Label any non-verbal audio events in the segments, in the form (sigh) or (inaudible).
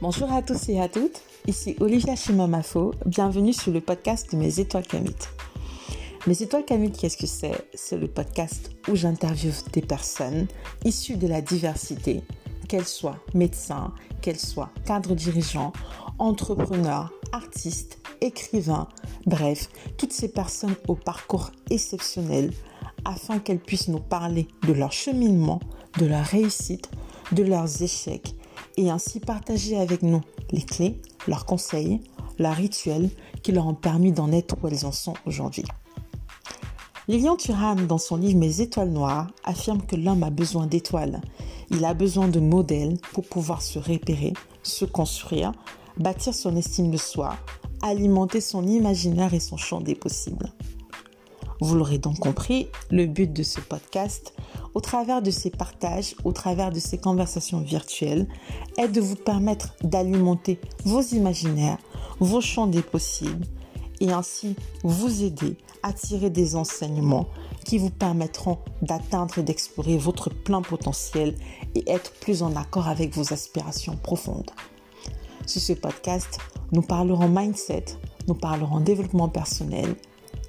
Bonjour à tous et à toutes, ici Olivia Chimamafo, bienvenue sur le podcast de Mes Étoiles Camit. Mes Étoiles Camit, qu'est-ce que c'est? C'est le podcast où j'interviewe des personnes issues de la diversité, qu'elles soient médecins, qu'elles soient cadres dirigeants, entrepreneurs, artistes, écrivains, bref, toutes ces personnes au parcours exceptionnel afin qu'elles puissent nous parler de leur cheminement, de leur réussite, de leurs échecs et ainsi partager avec nous les clés, leurs conseils, leurs rituels qui leur ont permis d'en être où elles en sont aujourd'hui. Lilian Thuram, dans son livre Mes étoiles noires, affirme que l'homme a besoin d'étoiles. Il a besoin de modèles pour pouvoir se repérer, se construire, bâtir son estime de soi, alimenter son imaginaire et son champ des possibles. Vous l'aurez donc compris, le but de ce podcast, au travers de ces partages, au travers de ces conversations virtuelles, est de vous permettre d'alimenter vos imaginaires, vos champs des possibles, et ainsi vous aider à tirer des enseignements qui vous permettront d'atteindre et d'explorer votre plein potentiel et être plus en accord avec vos aspirations profondes. Sur ce podcast, nous parlerons mindset, nous parlerons développement personnel,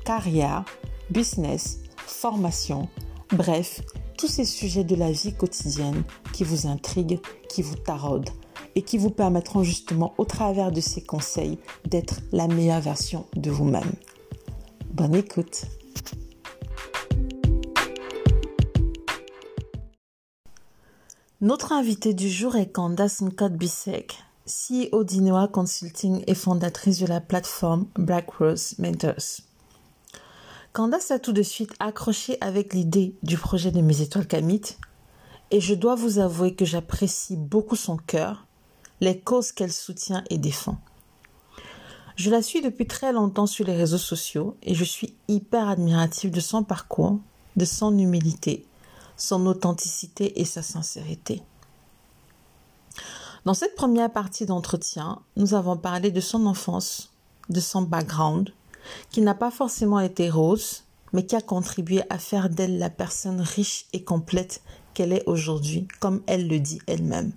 carrière, business, formation, bref, tous ces sujets de la vie quotidienne qui vous intriguent, qui vous taraudent et qui vous permettront justement au travers de ces conseils d'être la meilleure version de vous-même. Bonne écoute. Notre invité du jour est Candace Nkot-Bissek, CEO d'Inoa Consulting et fondatrice de la plateforme Black Rose Mentors. Candace a tout de suite accroché avec l'idée du projet de Mes Étoiles Camit et je dois vous avouer que j'apprécie beaucoup son cœur, les causes qu'elle soutient et défend. Je la suis depuis très longtemps sur les réseaux sociaux et je suis hyper admirative de son parcours, de son humilité, son authenticité et sa sincérité. Dans cette première partie d'entretien, nous avons parlé de son enfance, de son background, qui n'a pas forcément été rose, mais qui a contribué à faire d'elle la personne riche et complète qu'elle est aujourd'hui, comme elle le dit elle-même.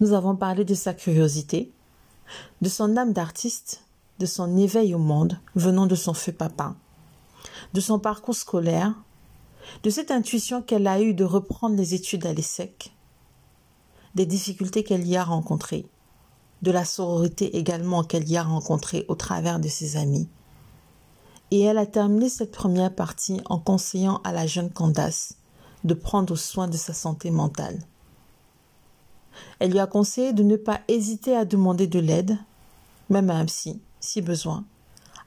Nous avons parlé de sa curiosité, de son âme d'artiste, de son éveil au monde venant de son feu papa, de son parcours scolaire, de cette intuition qu'elle a eue de reprendre les études à l'ESSEC, des difficultés qu'elle y a rencontrées, de la sororité également qu'elle y a rencontrée au travers de ses amis. Et elle a terminé cette première partie en conseillant à la jeune Candace de prendre soin de sa santé mentale. Elle lui a conseillé de ne pas hésiter à demander de l'aide, même à un si besoin,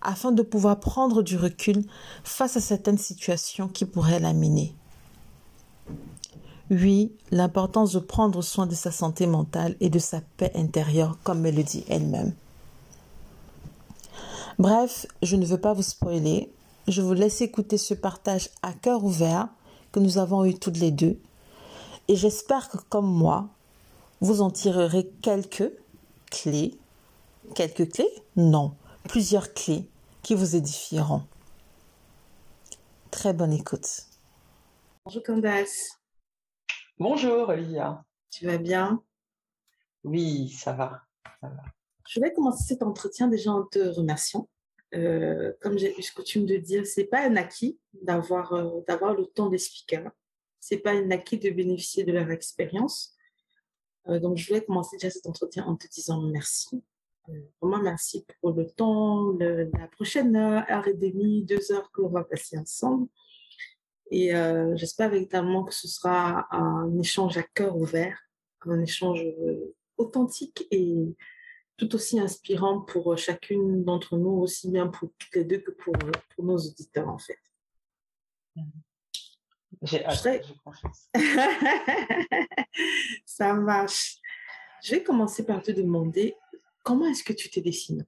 afin de pouvoir prendre du recul face à certaines situations qui pourraient la miner. Oui, l'importance de prendre soin de sa santé mentale et de sa paix intérieure, comme elle le dit elle-même. Bref, je ne veux pas vous spoiler. Je vous laisse écouter ce partage à cœur ouvert que nous avons eu toutes les deux. Et j'espère que, comme moi, vous en tirerez quelques clés. Quelques clés? Non, plusieurs clés qui vous édifieront. Très bonne écoute. Bonjour Candace. Bonjour Olivia. Tu vas bien? Oui, ça va, Je vais commencer cet entretien déjà en te remerciant. Euh, comme j'ai eu coutume de dire, c'est pas un acquis d'avoir euh, d'avoir le temps des speakers. C'est pas un acquis de bénéficier de leur expérience. Euh, donc je voulais commencer déjà cet entretien en te disant merci. vraiment merci pour le temps, la prochaine heure, heure et demie, deux heures que l'on va passer ensemble. Et euh, j'espère véritablement que ce sera un échange à cœur ouvert, un échange euh, authentique et tout aussi inspirant pour chacune d'entre nous, aussi bien pour toutes les deux que pour, pour nos auditeurs en fait. J'ai hâte, (laughs) Ça marche. Je vais commencer par te demander comment est-ce que tu te dessines?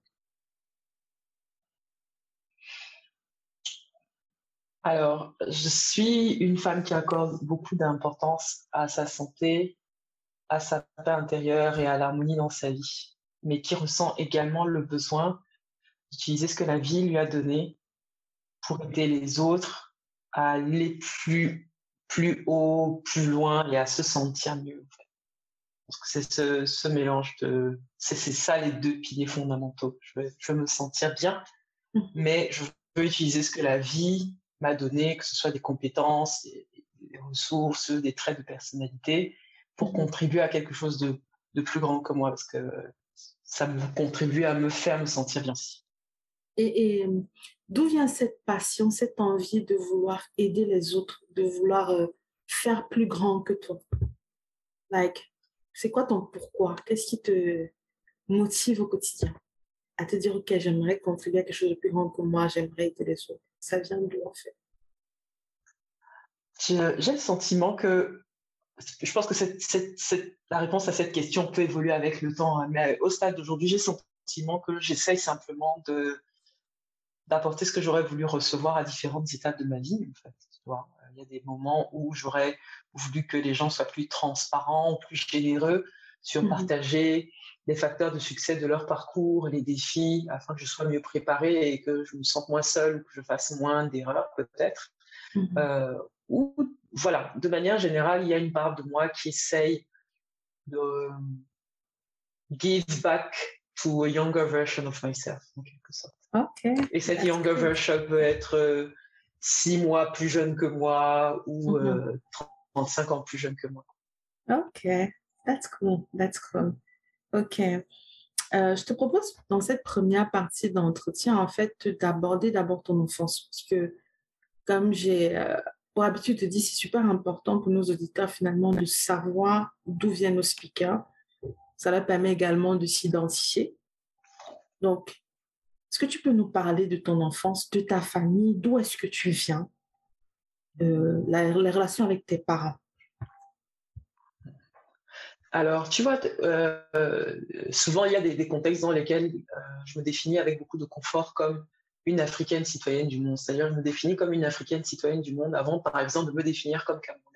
Alors, je suis une femme qui accorde beaucoup d'importance à sa santé, à sa paix intérieure et à l'harmonie dans sa vie, mais qui ressent également le besoin d'utiliser ce que la vie lui a donné pour aider les autres à aller plus, plus haut, plus loin et à se sentir mieux. pense que c'est ce, mélange de. C'est ça les deux piliers fondamentaux. Je veux, je veux me sentir bien, mmh. mais je veux utiliser ce que la vie m'a donné, que ce soit des compétences, des, ressources, des traits de personnalité, pour mmh. contribuer à quelque chose de, de, plus grand que moi, parce que ça me contribue à me faire me sentir bien. Et, et d'où vient cette passion, cette envie de vouloir aider les autres, de vouloir euh, faire plus grand que toi? Like, c'est quoi ton pourquoi? Qu'est-ce qui te motive au quotidien? À te dire, OK, j'aimerais contribuer à quelque chose de plus grand que moi, j'aimerais aider les autres Ça vient d'où en fait? J'ai le sentiment que je pense que la réponse à cette question peut évoluer avec le temps, hein, mais au stade d'aujourd'hui, j'ai le sentiment que j'essaye simplement de d'apporter ce que j'aurais voulu recevoir à différentes étapes de ma vie. En fait, Il y a des moments où j'aurais voulu que les gens soient plus transparents, plus généreux sur mmh partager les facteurs de succès de leur parcours, les défis, afin que je sois mieux préparée et que je me sente moins seule ou que je fasse moins d'erreurs peut-être. Mmh euh, ou voilà, de manière générale, il y a une part de moi qui essaye de give back to a younger version of myself, en quelque sorte. Et cette younger version peut être euh, six mois plus jeune que moi ou 35 mm-hmm. euh, ans plus jeune que moi. Ok, that's cool, that's cool. Ok. Euh, je te propose dans cette première partie d'entretien, en fait, d'aborder d'abord ton enfance. Parce que, comme j'ai pour habitude de dire, c'est super important pour nos auditeurs, finalement, de savoir d'où viennent nos speakers. Ça leur permet également de s'identifier. Donc, est-ce que tu peux nous parler de ton enfance, de ta famille, d'où est-ce que tu viens, euh, la, les relations avec tes parents? Alors, tu vois, euh, souvent il y a des, contextes dans lesquels euh, je me définis avec beaucoup de confort comme une africaine citoyenne du monde. C'est-à-dire, je me définis comme une africaine citoyenne du monde avant, par exemple, de me définir comme camerounaise.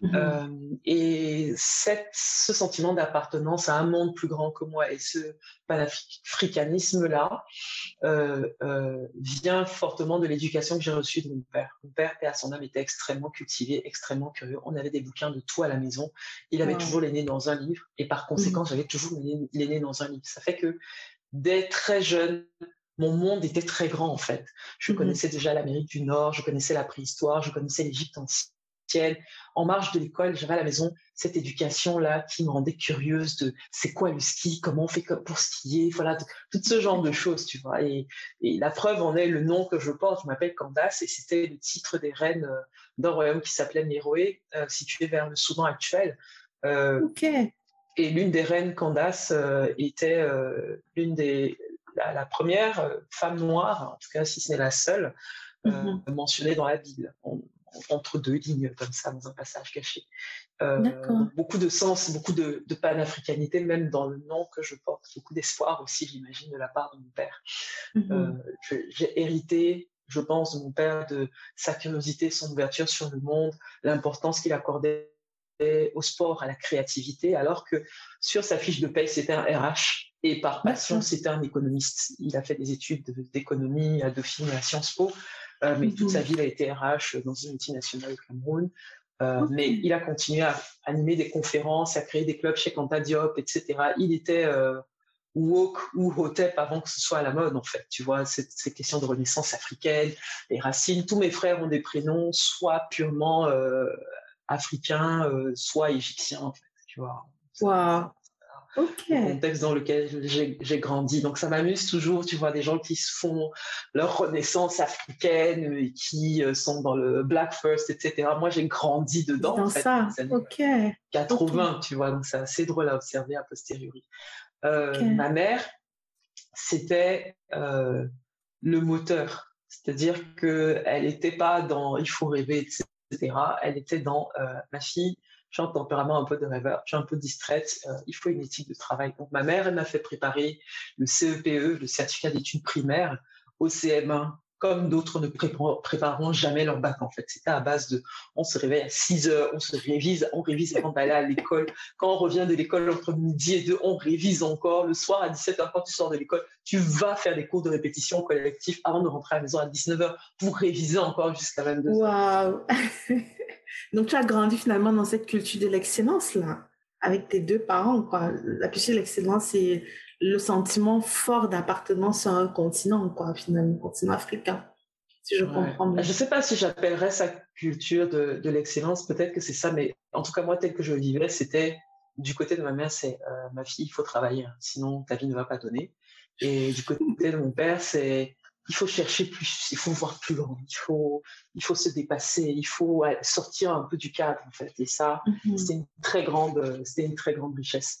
Mhm. Euh, et cette, ce sentiment d'appartenance à un monde plus grand que moi et ce panafricanisme-là euh, euh, vient fortement de l'éducation que j'ai reçue de mon père. Mon père, à son âme, était extrêmement cultivé, extrêmement curieux. On avait des bouquins de tout à la maison. Il avait toujours les nez dans un livre et par conséquent, mhm. j'avais toujours les nez dans un livre. Ça fait que dès très jeune, mon monde était très grand en fait. Je mhm. connaissais déjà l'Amérique du Nord, je connaissais la préhistoire, je connaissais l'Égypte ancienne en marge de l'école, j'avais à la maison cette éducation-là qui me rendait curieuse de c'est quoi le ski, comment on fait pour skier, voilà, tout ce genre de choses, tu vois. Et, la preuve en est le nom que je porte, je m'appelle Candace et c'était le titre des reines euh, d'un royaume qui s'appelait Méroé, euh, situé vers le Soudan actuel. Euh, ok. Et l'une des reines Candace était l'une des la, première femme noire, en tout cas si ce n'est la seule, mm-hmm. mentionnée dans la Bible entre deux lignes comme ça dans un passage caché. Euh, beaucoup de sens, beaucoup de, panafricanité même dans le nom que je porte, beaucoup d'espoir aussi j'imagine de la part de mon père. Mm-hmm. Euh, j'ai hérité je pense, de mon père, de sa curiosité, son ouverture sur le monde, l'importance qu'il accordait au sport, à la créativité, alors que sur sa fiche de paye, c'était un RH et par passion, c'était un économiste. Il a fait des études d'économie à Dauphine et à Sciences Po. Euh, mais toute sa vie, il a été RH dans une multinationale au Cameroun. Euh, mais il a continué à animer des conférences, à créer des clubs chez Kanta Diop, etc. Il était euh, woke ou hotep avant que ce soit à la mode, en fait. Tu vois, ces, ces questions de renaissance africaine, les racines. Tous mes frères ont des prénoms soit purement africains, soit égyptiens, en fait. Tu vois. Wow le contexte dans lequel j'ai grandi. Donc ça m'amuse toujours, tu vois, des gens qui se font leur renaissance africaine et qui euh, sont dans le Black First, etc. Moi, j'ai grandi dedans. Dans ça, ok. 80, tu vois, donc c'est assez drôle à observer a posteriori. Euh, ma mère, c'était euh, le moteur. C'est-à-dire qu'elle n'était pas dans il faut rêver, etc. Elle était dans ma fille, j'ai un tempérament un peu de rêveur, je suis un peu distraite, euh, il faut une éthique de travail. Donc ma mère, elle m'a fait préparer le CEPE, e, le certificat d'études primaires, au CM1, comme d'autres ne prépareront jamais leur bac en fait. C'était à base de, on se réveille à 6 heures, on se révise, on révise avant d'aller à l'école. Quand on revient de l'école entre midi et deux, on révise encore. Le soir à 17 h quand tu sors de l'école, tu vas faire des cours de répétition collectif avant de rentrer à la maison à 19 h pour réviser encore jusqu'à 22 h Waouh (laughs) Donc, tu as grandi finalement dans cette culture de l'excellence, là, avec tes deux parents. Quoi. La plus l'excellence, c'est le sentiment fort d'appartenance à un continent, quoi, finalement, continent africain, si je comprends bien. Je ne sais pas si j'appellerais ça culture de, de l'excellence, peut-être que c'est ça, mais en tout cas, moi, tel que je le vivais, c'était du côté de ma mère, c'est euh, ma fille, il faut travailler, hein, sinon ta vie ne va pas donner. Et du côté de mon père, c'est il faut chercher plus, il faut voir plus loin, il faut, il faut se dépasser, il faut sortir un peu du cadre en fait. Et ça, mm-hmm. c'était une très grande, c'était une très grande richesse.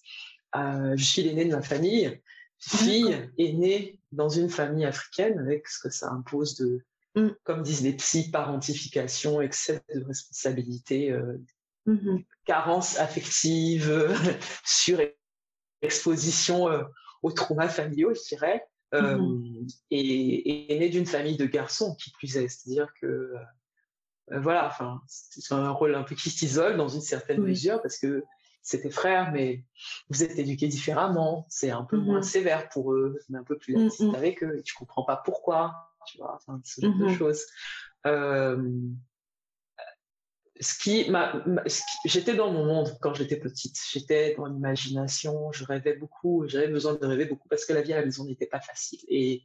Euh, je suis l'aînée de ma famille, fille aînée dans une famille africaine avec ce que ça impose de, mm. comme disent les psy, parentification, excès de responsabilité, euh, mm-hmm. carence affective, (laughs) surexposition euh, aux traumas familiaux, je dirais. Euh, mmh et, né d'une famille de garçons qui plus est. C'est-à-dire que euh, voilà, enfin, c'est un rôle un peu qui s'isole dans une certaine mesure parce que c'est tes frères, mais vous êtes éduqués différemment. C'est un peu moins mmh sévère pour eux, mais un peu plus mmh laxiste avec eux. Tu comprends pas pourquoi, tu vois, enfin, ce genre de choses. Euh, ce qui j'étais dans mon monde quand j'étais petite. J'étais dans l'imagination, je rêvais beaucoup, j'avais besoin de rêver beaucoup parce que la vie à la maison n'était pas facile. Et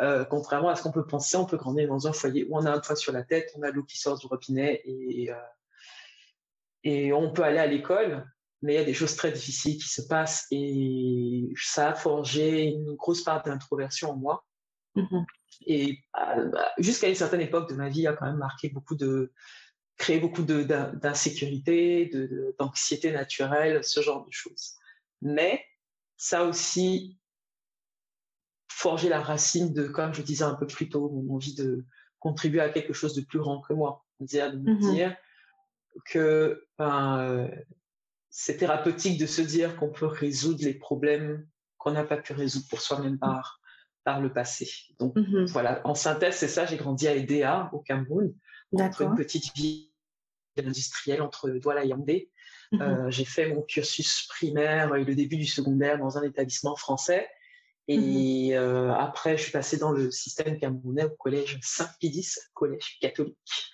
euh, contrairement à ce qu'on peut penser, on peut grandir dans un foyer où on a un toit sur la tête, on a l'eau qui sort du robinet et, euh, et on peut aller à l'école, mais il y a des choses très difficiles qui se passent et ça a forgé une grosse part d'introversion en moi. Mmh et euh, jusqu'à une certaine époque de ma vie, a quand même marqué beaucoup de, créer beaucoup d'insécurité, d'anxiété naturelle, ce genre de choses. Mais ça aussi forgé la racine de, comme je disais un peu plus tôt, mon envie de contribuer à quelque chose de plus grand que moi. Dire, de me dire que ben, euh, c'est thérapeutique de se dire qu'on peut résoudre les problèmes qu'on n'a pas pu résoudre pour soi-même par, par le passé. Donc mmh voilà, en synthèse, c'est ça, j'ai grandi à Edea, au Cameroun, entre une petite ville industriel entre Douala et Yaoundé. Mhm. Euh, j'ai fait mon cursus primaire et le début du secondaire dans un établissement français. Et mhm. euh, après, je suis passée dans le système camerounais au collège Saint-Pédis, collège catholique.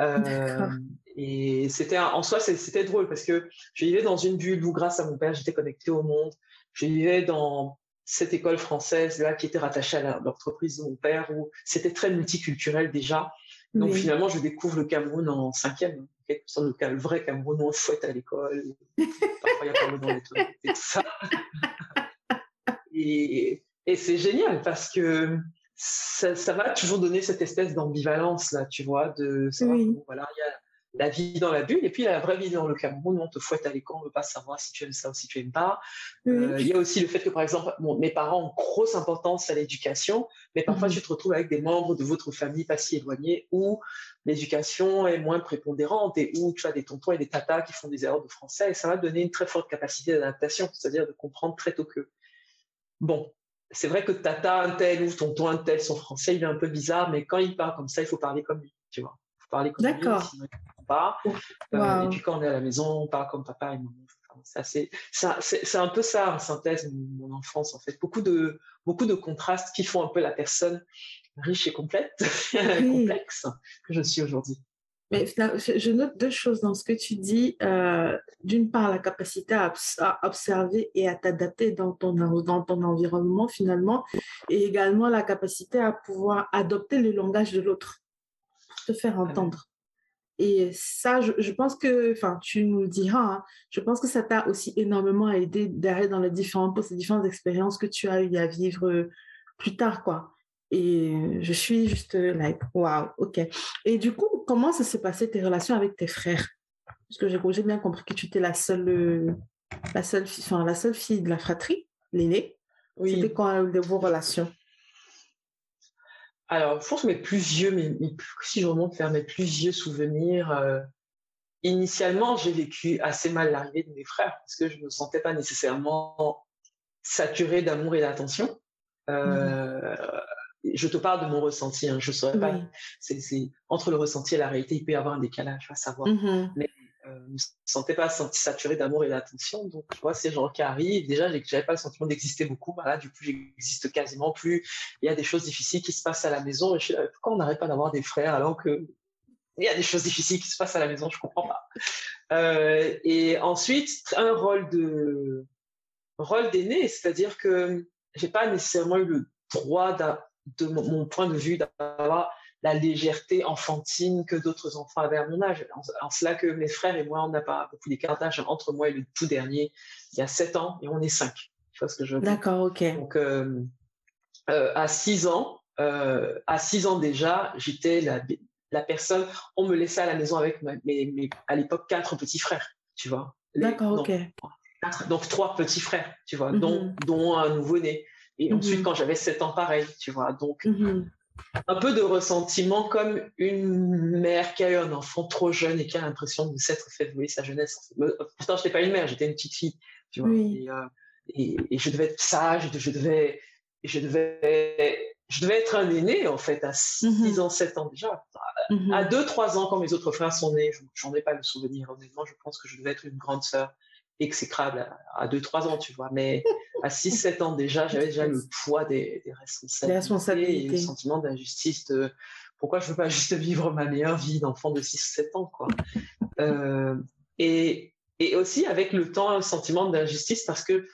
Euh, et c'était en soi, c'était drôle parce que je vivais dans une bulle où, grâce à mon père, j'étais connectée au monde. Je vivais dans cette école française là qui était rattachée à l'entreprise de mon père où c'était très multiculturel déjà. Donc finalement, je découvre le Cameroun en cinquième, le, le vrai Cameroun, on fouette à l'école, parfois il y a pas dans les toilettes et tout ça. (laughs) et, et c'est génial parce que ça, ça, va toujours donner cette espèce d'ambivalence là, tu vois, de savoir voilà, il y a la vie dans la bulle et puis la vraie vie dans le Cameroun on te fouette à l'écran, on ne veut pas savoir si tu aimes ça ou si tu aimes pas. Euh, il y a aussi le fait que par exemple, mes parents ont grosse importance à l'éducation, mais parfois mhm. tu te retrouves avec des membres de votre famille pas si éloignés où l'éducation est moins prépondérante et où tu as des tontons et des tatas qui font des erreurs de français et ça va donner une très forte capacité d'adaptation, c'est-à-dire de comprendre très tôt que bon, c'est vrai que tata un tel ou tonton un tel, son français il est un peu bizarre, mais quand il parle comme ça, il faut parler comme lui, tu vois. Il faut parler comme lui, sinon pas. Euh, et puis quand on est à la maison, on parle comme papa et maman. c'est un peu ça en synthèse mon, enfance en fait. Beaucoup de beaucoup de contrastes qui font un peu la personne riche et complète, (laughs) complexe que je suis aujourd'hui. Mais je note deux choses dans ce que tu dis. Euh, d'une part, la capacité à, observer et à t'adapter dans ton, dans ton environnement finalement, et également la capacité à pouvoir adopter le langage de l'autre pour te faire entendre. Et ça, je, pense que, enfin, tu nous le diras, hein, je pense que ça t'a aussi énormément aidé derrière dans les différentes, ces différentes expériences que tu as eu à vivre euh, plus tard, quoi. Et je suis juste like, waouh, ok. Et du coup, comment ça s'est passé tes relations avec tes frères? Parce que j'ai bien compris que tu étais la seule, euh, la seule, enfin, la seule fille de la fratrie, l'aînée. Oui. C'était quand de vos relations? Alors, je pense mes plus vieux, si je remonte vers mes plus vieux souvenirs, euh, initialement, j'ai vécu assez mal l'arrivée de mes frères parce que je ne me sentais pas nécessairement saturée d'amour et d'attention. Euh, je te parle de mon ressenti, hein, je ne saurais pas. C'est, entre le ressenti et la réalité, il peut y avoir un décalage, à savoir. Mmh euh, ne me sentais pas saturé d'amour et d'attention. Donc, tu vois, ces gens qui arrivent, déjà, j'avais pas le sentiment d'exister beaucoup. Voilà, du coup, j'existe quasiment plus. Il y a des choses difficiles qui se passent à la maison. Et je suis pourquoi on n'arrête pas d'avoir des frères alors que il y a des choses difficiles qui se passent à la maison? Je comprends pas. Euh, et ensuite, un rôle de rôle d'aîné, c'est-à-dire que j'ai pas nécessairement eu le droit de mon point de vue d'avoir la légèreté enfantine que d'autres enfants avaient à mon âge. En, cela que mes frères et moi, on n'a pas beaucoup d'écart d'âge entre moi et le tout dernier. Il y a sept ans et on est cinq. Tu vois ce que je veux dire? D'accord, ok. Donc, euh, euh, à six ans, euh, à six ans déjà, j'étais la, la personne. On me laissait à la maison avec mes, à l'époque quatre petits frères, tu vois. D'accord, ok. Donc trois petits frères, tu vois, dont, mhm. dont un nouveau-né. Et ensuite, mhm. quand j'avais sept ans, pareil, tu vois. Donc, mhm un peu de ressentiment comme une mère qui a eu un enfant trop jeune et qui a l'impression de s'être fait voler sa jeunesse. Pourtant, je n'étais pas une mère, j'étais une petite fille, tu vois. Euh, et, et, je devais être sage, je devais, je devais, je devais être un aîné, en fait, à 6 mhm. ans, 7 ans déjà. À 2-3 mhm. ans, quand mes autres frères sont nés, j'en ai pas le souvenir, honnêtement, je pense que je devais être une grande sœur exécrable à 2-3 ans, tu vois. Mais à 6-7 ans déjà, j'avais déjà le poids des, responsabilités, et le sentiment d'injustice de pourquoi je ne veux pas juste vivre ma meilleure vie d'enfant de 6-7 ans, quoi? Euh, et, et aussi avec le temps, un sentiment d'injustice parce que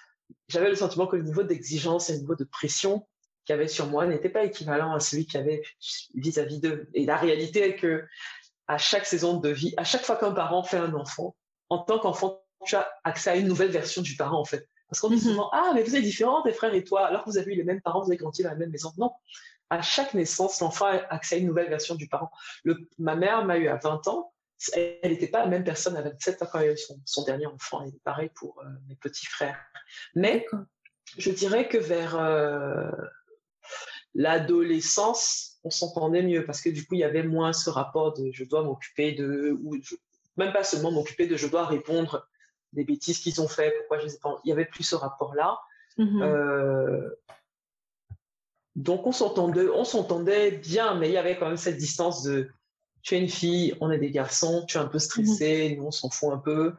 j'avais le sentiment que le niveau d'exigence et le niveau de pression qu'il y avait sur moi n'était pas équivalent à celui qu'il y avait vis-à-vis d'eux. Et la réalité est que à chaque saison de vie, à chaque fois qu'un parent fait un enfant, en tant qu'enfant, tu as accès à une nouvelle version du parent, en fait. Parce qu'on dit mhm. souvent, ah, mais vous êtes différents, tes frères et toi, alors que vous avez eu les mêmes parents, vous avez grandi dans la même maison. Non. À chaque naissance, l'enfant a accès à une nouvelle version du parent. Le, ma mère m'a eu à 20 ans. Elle n'était pas la même personne à 27 ans quand elle a eu son, dernier enfant. Et pareil pour euh, mes petits frères. Mais je dirais que vers euh, l'adolescence, on s'entendait mieux parce que du coup, il y avait moins ce rapport de je dois m'occuper de, ou même pas seulement m'occuper de je dois répondre des bêtises qu'ils ont fait, pourquoi je les ai pas. Il y avait plus ce rapport-là. Mhm. Euh, donc on s'entendait, on s'entendait bien, mais il y avait quand même cette distance de tu es une fille, on est des garçons, tu es un peu stressé, mhm. nous on s'en fout un peu.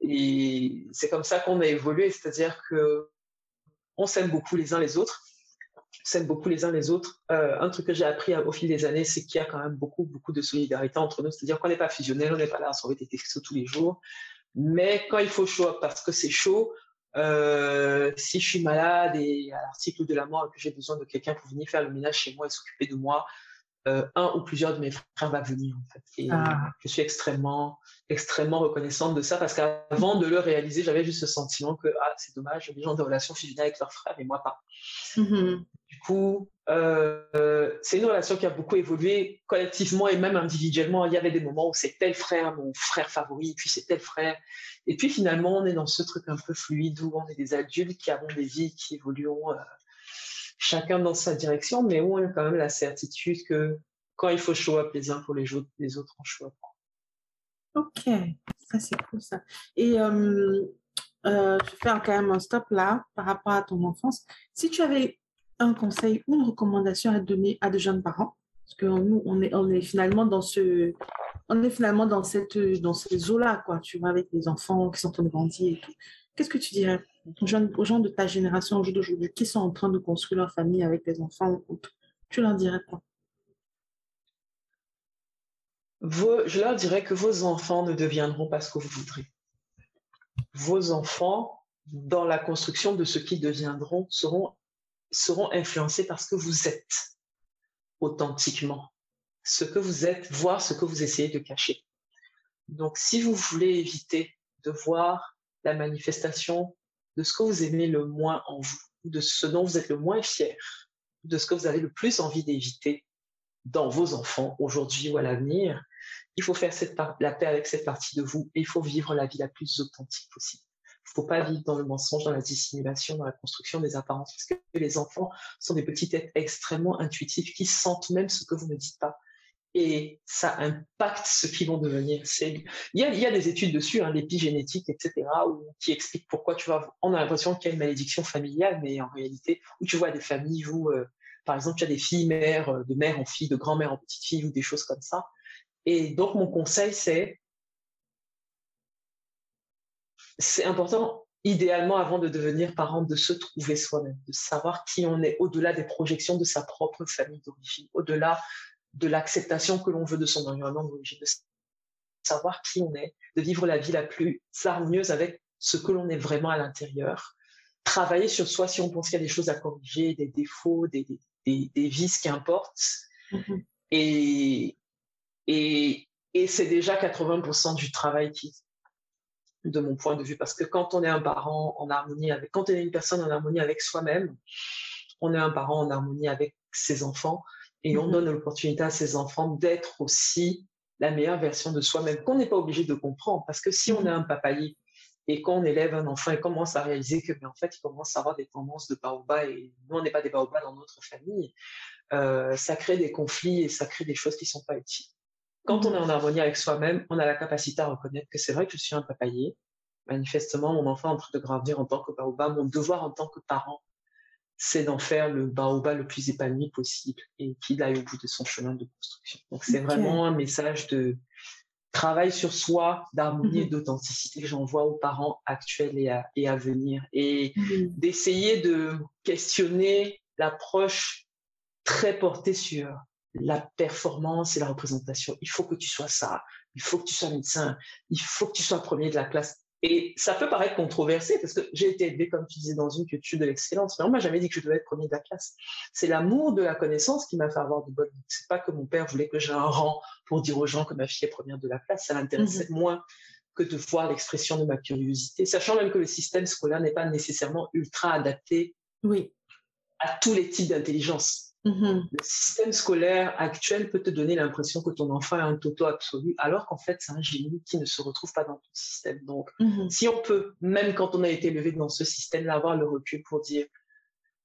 Et c'est comme ça qu'on a évolué, c'est-à-dire que on s'aime beaucoup les uns les autres, on s'aime beaucoup les uns les autres. Euh, un truc que j'ai appris au fil des années, c'est qu'il y a quand même beaucoup, beaucoup de solidarité entre nous, c'est-à-dire qu'on n'est pas fusionnel, on n'est pas là à s'envoyer des textos tous les jours. Mais quand il faut chaud parce que c'est chaud, euh, si je suis malade et à l'article de la mort et que j'ai besoin de quelqu'un pour venir faire le ménage chez moi et s'occuper de moi, euh, un ou plusieurs de mes frères va venir en fait. Et ah. je suis extrêmement, extrêmement reconnaissante de ça parce qu'avant de le réaliser, j'avais juste ce sentiment que ah, c'est dommage, les gens de relation fusionnelle avec leurs frères et moi pas. Du coup, euh, c'est une relation qui a beaucoup évolué collectivement et même individuellement. Il y avait des moments où c'est tel frère, mon frère favori, puis c'est tel frère. Et puis finalement, on est dans ce truc un peu fluide où on est des adultes qui avons des vies qui évoluent euh, chacun dans sa direction, mais où on a quand même la certitude que quand il faut show up les uns pour les autres, les autres en show up. Ok, ça c'est cool ça. Et euh, euh, je vais faire quand même un stop là par rapport à ton enfance. Si tu avais un conseil ou une recommandation à donner à de jeunes parents, parce que nous, on est, finalement dans ce, on est finalement dans cette, dans ces eaux-là, quoi, tu vois, avec les enfants qui sont en train de grandir et tout. Qu'est-ce que tu dirais aux gens, de ta génération aujourd'hui qui sont en train de construire leur famille avec des enfants Tu leur dirais quoi? Je leur dirais que vos enfants ne deviendront pas ce que vous voudrez. Vos enfants, dans la construction de ce qu'ils deviendront, seront, seront influencés par ce que vous êtes authentiquement. Ce que vous êtes, voire ce que vous essayez de cacher. Donc, si vous voulez éviter de voir la manifestation de ce que vous aimez le moins en vous, de ce dont vous êtes le moins fier, de ce que vous avez le plus envie d'éviter dans vos enfants aujourd'hui ou à l'avenir, il faut faire la paix avec cette partie de vous et il faut vivre la vie la plus authentique possible. Il ne faut pas vivre dans le mensonge, dans la dissimulation, dans la construction des apparences, parce que les enfants sont des petites têtes extrêmement intuitives qui sentent même ce que vous ne dites pas et ça impacte ce qu'ils vont devenir. Il y, a, des études dessus, hein, l'épigénétique, etc., qui expliquent pourquoi tu vois, on a l'impression qu'il y a une malédiction familiale, mais en réalité, où tu vois des familles où, euh, par exemple, tu as des filles mères, euh, de mère en fille, de grand-mère en petite fille, ou des choses comme ça. Et donc, mon conseil, c'est, c'est important, idéalement, avant de devenir parent, de se trouver soi-même, de savoir qui on est au-delà des projections de sa propre famille d'origine, au-delà de l'acceptation que l'on veut de son environnement d'origine, de savoir qui on est, de vivre la vie la plus harmonieuse avec ce que l'on est vraiment à l'intérieur. Travailler sur soi si on pense qu'il y a des choses à corriger, des défauts, des, des, des, vices qui importent. Mm-hmm. Et, et, et c'est déjà 80% du travail qui, de mon point de vue, parce que quand on est un parent en harmonie avec, quand on est une personne en harmonie avec soi-même, on est un parent en harmonie avec ses enfants et on mm-hmm. donne l'opportunité à ses enfants d'être aussi la meilleure version de soi-même, qu'on n'est pas obligé de comprendre, parce que si on est un papayi et qu'on élève un enfant et commence à réaliser que, mais en fait, il commence à avoir des tendances de baoba et nous, on n'est pas des baobas dans notre famille, euh, ça crée des conflits et ça crée des choses qui sont pas utiles. Quand on est en harmonie avec soi-même, on a la capacité à reconnaître que c'est vrai que je suis un papayer. Manifestement, mon enfant est en train de grandir en tant que baobab. Mon devoir en tant que parent, c'est d'en faire le baobab le plus épanoui possible et qu'il aille au bout de son chemin de construction. Donc, c'est vraiment un message de travail sur soi, d'harmonie et mm-hmm. d'authenticité que j'envoie aux parents actuels et à, et à venir. Et mm-hmm. d'essayer de questionner l'approche très portée sur la performance et la représentation. Il faut que tu sois ça. Il faut que tu sois médecin. Il faut que tu sois premier de la classe. Et ça peut paraître controversé parce que j'ai été élevé, comme tu disais, dans une culture de l'excellence. Mais on m'a jamais dit que je devais être premier de la classe. C'est l'amour de la connaissance qui m'a fait avoir de bonnes. C'est pas que mon père voulait que j'ai un rang pour dire aux gens que ma fille est première de la classe. Ça l'intéressait mhm. moins que de voir l'expression de ma curiosité, sachant même que le système scolaire n'est pas nécessairement ultra adapté oui. à tous les types d'intelligence. Mm-hmm. Le système scolaire actuel peut te donner l'impression que ton enfant est un toto absolu, alors qu'en fait, c'est un génie qui ne se retrouve pas dans ton système. Donc, mm-hmm. si on peut, même quand on a été élevé dans ce système-là, avoir le recul pour dire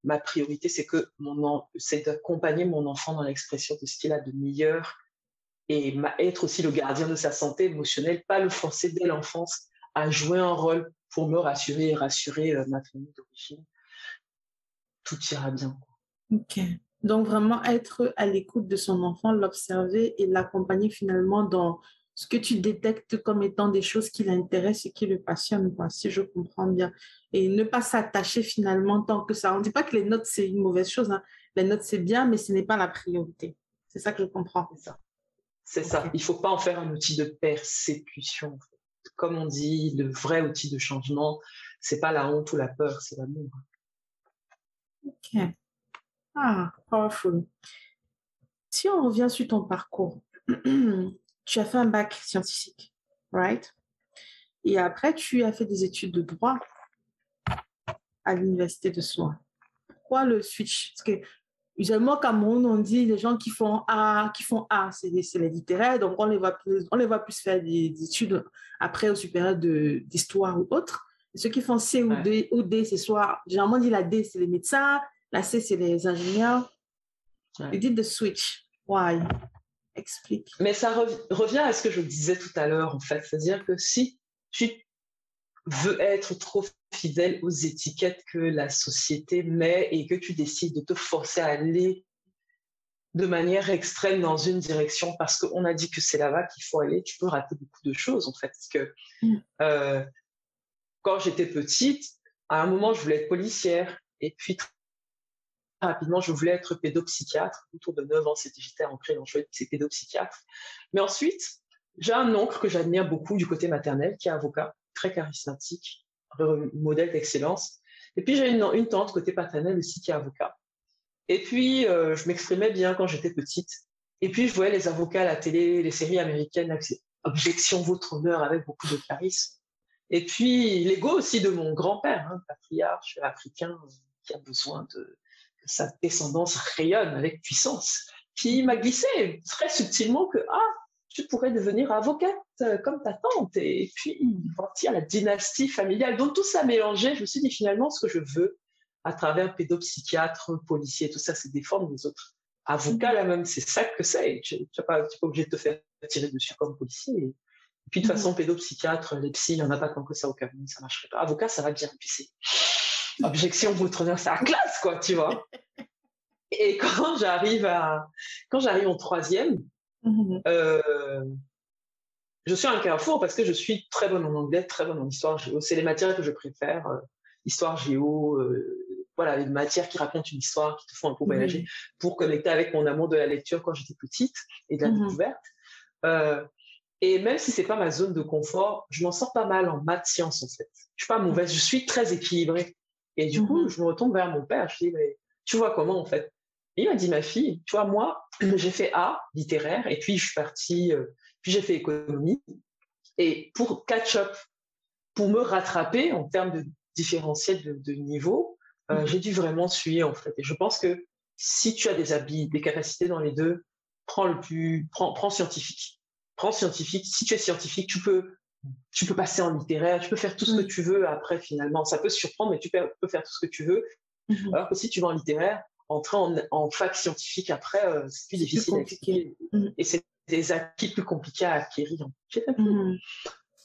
ma priorité, c'est que mon c'est d'accompagner mon enfant dans l'expression de ce qu'il a de meilleur et être aussi le gardien de sa santé émotionnelle, pas le forcer dès l'enfance à jouer un rôle pour me rassurer et rassurer euh, ma famille d'origine. Tout ira bien. Ok. Donc, vraiment être à l'écoute de son enfant, l'observer et l'accompagner finalement dans ce que tu détectes comme étant des choses qui l'intéressent et qui le passionnent, si je comprends bien. Et ne pas s'attacher finalement tant que ça. On ne dit pas que les notes, c'est une mauvaise chose. Hein. Les notes, c'est bien, mais ce n'est pas la priorité. C'est ça que je comprends. C'est ça. C'est ça. Il ne faut pas en faire un outil de persécution. Comme on dit, le vrai outil de changement, c'est pas la honte ou la peur, c'est l'amour. Ok. Ah, powerful. Si on revient sur ton parcours, (clears throat) tu as fait un bac scientifique, right? Et après, tu as fait des études de droit à l'université de Soin. Pourquoi le switch? Parce que usuellement au Cameroun, on dit les gens qui font A, qui font A, c'est les littéraires, donc on les voit plus, on les voit plus faire des, études après au supérieur d'histoire ou autre. ceux qui font C ou D, ou D, c'est soit, généralement on dit la D, c'est les médecins, Là, c'est les ingénieurs. Ils disent de switch. Why? Explique. Mais ça revient à ce que je disais tout à l'heure, en fait. C'est-à-dire que si tu veux être trop fidèle aux étiquettes que la société met et que tu décides de te forcer à aller de manière extrême dans une direction parce qu'on a dit que c'est là-bas qu'il faut aller, tu peux rater beaucoup de choses en fait. Parce que mm. euh, quand j'étais petite, à un moment, je voulais être policière et puis rapidement, je voulais être pédopsychiatre. Autour de 9 ans, c'était, j'étais ancrée dans le choix c'est pédopsychiatre. Mais ensuite, j'ai un oncle que j'admire beaucoup du côté maternel, qui est avocat, très charismatique, modèle d'excellence. Et puis, j'ai une, une, tante côté paternel aussi qui est avocat. Et puis, euh, je m'exprimais bien quand j'étais petite. Et puis, je voyais les avocats à la télé, les séries américaines, Objection, votre honneur, avec beaucoup de charisme. Et puis, l'ego aussi de mon grand-père, hein, patriarche africain, qui a besoin de, sa descendance rayonne avec puissance, qui m'a glissé très subtilement que ah, tu pourrais devenir avocate euh, comme ta tante et puis à la dynastie familiale. Donc tout ça mélangé, je me suis dit finalement ce que je veux à travers pédopsychiatre, policier, tout ça, c'est défendre les autres. Avocat, là même, c'est ça que c'est. Tu n'es pas, pas, obligé de te faire tirer dessus comme policier. Et puis de toute façon, pédopsychiatre, les psy, il n'y en a pas tant que ça au Cameroun, ça marcherait pas. Avocat, ça va bien. Puis objection, honneur, c'est la classe, quoi, tu vois. Et quand j'arrive à, quand j'arrive en troisième, mm-hmm. euh, je suis un carrefour parce que je suis très bonne en anglais, très bonne en histoire géo. C'est les matières que je préfère, euh, histoire géo, euh, voilà, les matières qui racontent une histoire, qui te font un peu voyager, pour connecter avec mon amour de la lecture quand j'étais petite et de la mm-hmm. découverte. Et même si c'est pas ma zone de confort, je m'en sors pas mal en maths sciences en fait. Je suis pas mauvaise, je suis très équilibrée. Et du coup, mhm. je me retourne vers mon père, je dis mais tu vois comment en fait? Et il m'a dit ma fille, tu vois moi, (clears throat) j'ai fait A littéraire et puis je suis partie, euh, puis j'ai fait économie. Et pour catch up, pour me rattraper en termes de différentiel de, niveau, euh, mhm. j'ai dû vraiment suivre en fait. Et je pense que si tu as des habits, des capacités dans les deux, prends le plus, prends, prends scientifique. Prends scientifique. Si tu es scientifique, tu peux, tu peux passer en littéraire, tu peux faire tout ce que tu veux après finalement. Ça peut surprendre, mais tu peux, faire tout ce que tu veux. Mhm. Alors que si tu vas en littéraire, entrer en, fac scientifique après, euh, c'est plus difficile. Mhm. Et c'est des acquis plus compliqués à acquérir. Mhm.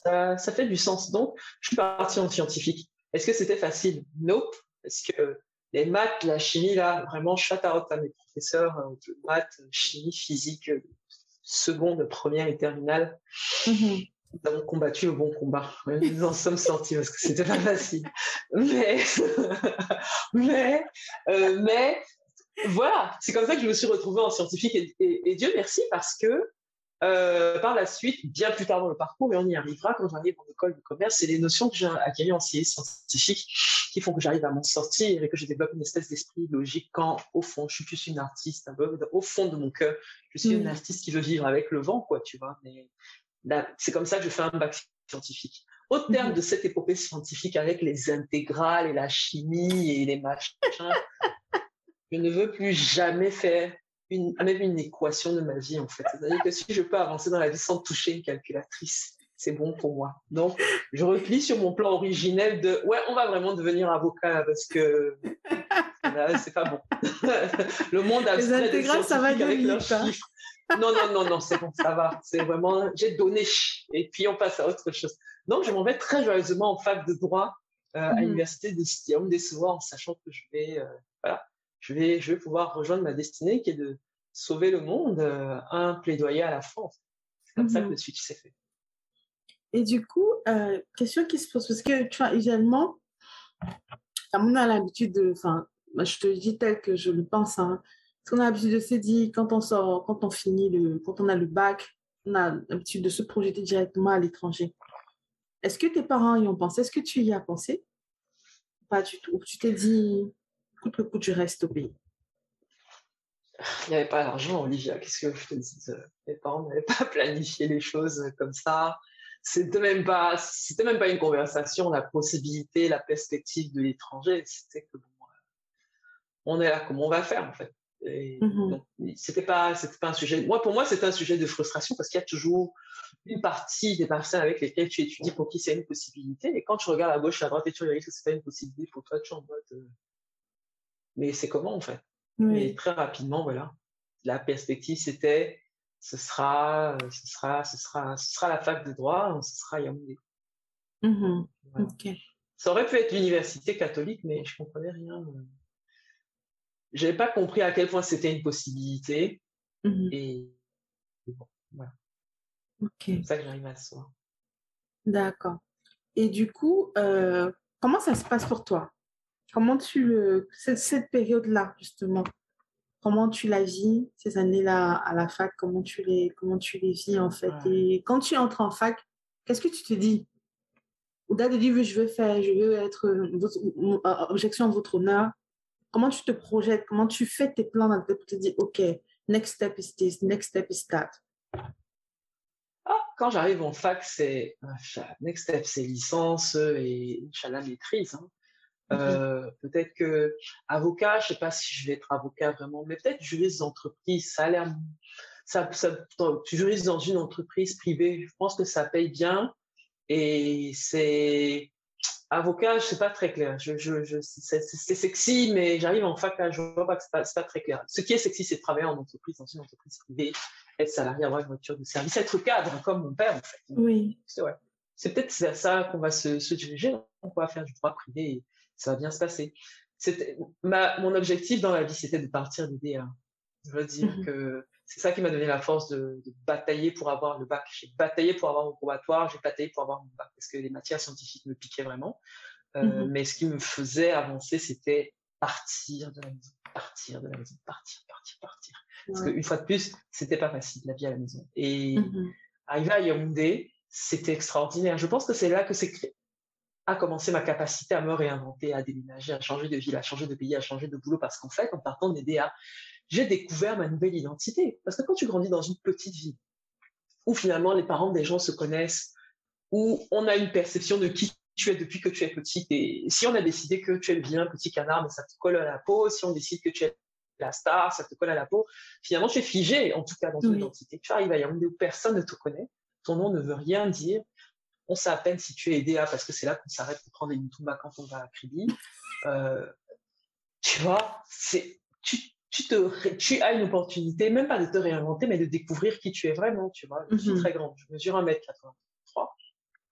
ça, ça, fait du sens. Donc, je suis partie en scientifique. Est-ce que c'était facile? Nope. Parce que les maths, la chimie, là, vraiment, out à mes professeurs de maths, chimie, physique, seconde, première et terminale. Nous avons combattu le bon combat. Nous en sommes sortis parce que c'était pas facile. Mais, (laughs) mais, euh, mais, voilà, c'est comme ça que je me suis retrouvée en scientifique et Dieu merci parce que euh, par la suite, bien plus tard dans le parcours, mais on y arrivera quand j'arrive en école de commerce, c'est les notions que j'ai acquises en scientifique qui font que j'arrive à m'en sortir et que je développe une espèce d'esprit logique quand, au fond, je suis plus une artiste, un peu, au fond de mon cœur, je suis une mm. artiste qui veut vivre avec le vent, quoi, tu vois. Mais c'est comme ça que je fais un bac scientifique. Au terme mm. de cette épopée scientifique avec les intégrales et la chimie et les machins, (laughs) je ne veux plus jamais faire une, même une équation de ma vie, en fait. C'est-à-dire que si je peux avancer dans la vie sans toucher une calculatrice, c'est bon pour moi. Donc, je replie sur mon plan originel de ouais, on va vraiment devenir avocat parce que (laughs) c'est pas bon. (laughs) le monde a Les intégrales, ça va avec leurs chiffres. Non, non, non, non, c'est bon, ça va. C'est vraiment, j'ai donné et puis on passe à autre chose. Donc, je m'en vais très joyeusement en fac de droit euh, à mmh. l'université de Styrium des en sachant que je vais, euh, voilà, je vais, je vais pouvoir rejoindre ma destinée qui est de sauver le monde, euh, un plaidoyer à la France. C'est comme ça que mhm. le switch s'est fait. Et du coup, euh, question qui se pose, parce que tu vois, également, on a l'habitude de, enfin, je te dis tel que je le pense, hein, parce qu'on a l'habitude de se dire, quand on sort, quand on finit, le, quand on a le bac, on a l'habitude de se projeter directement à l'étranger. Est-ce que tes parents y ont pensé? Est-ce que tu y as pensé? Pas du tout. Tu t'es dit, coûte que coûte, je reste au pays. Il n'y avait pas d'argent, Olivia. Qu'est-ce que je te dis Mes parents n'avaient pas (laughs) planifié les choses comme ça. C'était même c'était même pas une conversation. La possibilité, la perspective de l'étranger, c'était que bon, on est là, comment on va faire en fait? Mmh C'était pas, c'était pas un sujet. Moi, pour moi, c'était un sujet de frustration parce qu'il y a toujours une partie des personnes avec lesquelles tu étudies pour qui c'est une possibilité. Et quand tu regardes à gauche, à droite et tu regardes que c'est pas une possibilité pour toi, tu es en mode, euh, mais c'est comment en fait? Et très rapidement, voilà, la perspective c'était ce sera, ce sera, ce sera, ce sera la fac de droit, ce sera Yaoundé. Mmh Ça aurait pu être l'université catholique, mais je comprenais rien. Euh. Je n'avais pas compris à quel point c'était une possibilité. Mmh et, bon, voilà. C'est comme ça que j'arrive à ce soir. D'accord. Et du coup, euh, comment ça se passe pour toi? Comment tu le, cette, période-là, justement, comment tu la vis, ces années-là à la fac, comment tu les, comment tu les vis en fait? Et quand tu entres en fac, qu'est-ce que tu te dis? Au-delà de dire je veux faire, je veux être euh, objection à votre honneur, comment tu te projettes, comment tu fais tes plans dans tête pour te dire ok, next step is this, next step is that ah, quand j'arrive en fac, c'est euh, next step, c'est licence et la maîtrise. Hein. Mmh euh, peut-être que avocat, je sais pas si je vais être avocat vraiment, mais peut-être juriste d'entreprise. Ça a l'air, ça, ça, tu juristes dans une entreprise privée. Je pense que ça paye bien et c'est avocat, sais pas très clair. Je, je, je c'est sexy, mais j'arrive en fac, je vois pas que c'est pas, pas, très clair. Ce qui est sexy, c'est de travailler en entreprise, dans une entreprise privée, être salarié, avoir une voiture de service, être cadre comme mon père, en fait. Oui. C'est ouais. peut-être vers ça qu'on va se, se diriger. On va faire du droit privé ça va bien se passer. C'était mon objectif dans la vie, c'était de partir d'IDEA. Je veux dire mmh que c'est ça qui m'a donné la force de, batailler pour avoir le bac. J'ai bataillé pour avoir mon probatoire, j'ai bataillé pour avoir mon bac parce que les matières scientifiques me piquaient vraiment. Euh, mmh mais ce qui me faisait avancer, c'était partir de la maison, partir de la maison, partir, partir, partir. Parce qu'une fois de plus, c'était pas facile la vie à la maison. Et mmh Arrivé à Yaoundé, c'était extraordinaire. Je pense que c'est là que c'est a commencé ma capacité à me réinventer, à déménager, à changer de ville, à changer de pays, à changer de boulot. Parce qu'en fait, en partant de DA, j'ai découvert ma nouvelle identité. Parce que quand tu grandis dans une petite ville, où finalement les parents des gens se connaissent, où on a une perception de qui tu es depuis que tu es petite. Et si on a décidé que tu es vilain petit canard, mais ça te colle à la peau. Si on décide que tu es la star, ça te colle à la peau. Finalement, tu es figé, en tout cas, dans ton identité. Tu arrives à Yaoundé où personne ne te connaît. Ton nom ne veut rien dire. On sait à peine si tu es EDA parce que c'est là qu'on s'arrête pour prendre des Mutumba quand on va à Kribi. Euh, tu vois, c'est, tu, tu, te, tu as une opportunité, même pas de te réinventer, mais de découvrir qui tu es vraiment, tu vois. Je suis mhm. très grande, je mesure 1m83.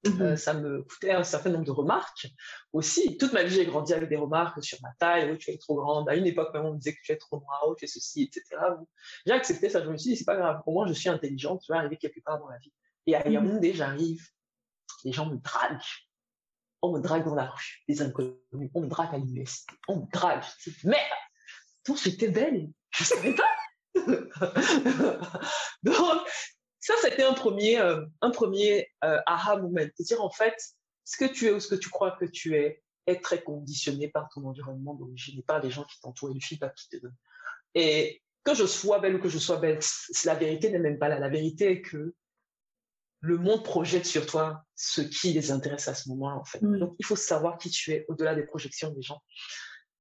Euh, mhm. ça me coûtait un certain nombre de remarques aussi. Toute ma vie, j'ai grandi avec des remarques sur ma taille. Oui, tu es trop grande. À une époque, même, on me disait que tu es trop noire, tu es ceci, etc. J'ai accepté ça. Je me suis dit, c'est pas grave. Pour moi, je suis intelligente. Tu vas arriver quelque part dans la vie. Et à Yaoundé, j'arrive. Les gens me draguent. On me drague dans la rue. Les inconnus. On me drague à l'université. On me drague. Merde! Tout, j'étais belle. Je savais pas. (laughs) Donc, ça, c'était un premier, euh, un premier euh, aha moment. C'est-à-dire, en fait, ce que tu es ou ce que tu crois que tu es est très conditionné par ton environnement d'origine et par les gens qui t'entourent et le feedback qui te donnent. Et que je sois belle ou que je sois belle, la vérité n'est même pas là. La vérité est que le monde projette sur toi ce qui les intéresse à ce moment-là, en fait. Donc, il faut savoir qui tu es au-delà des projections des gens.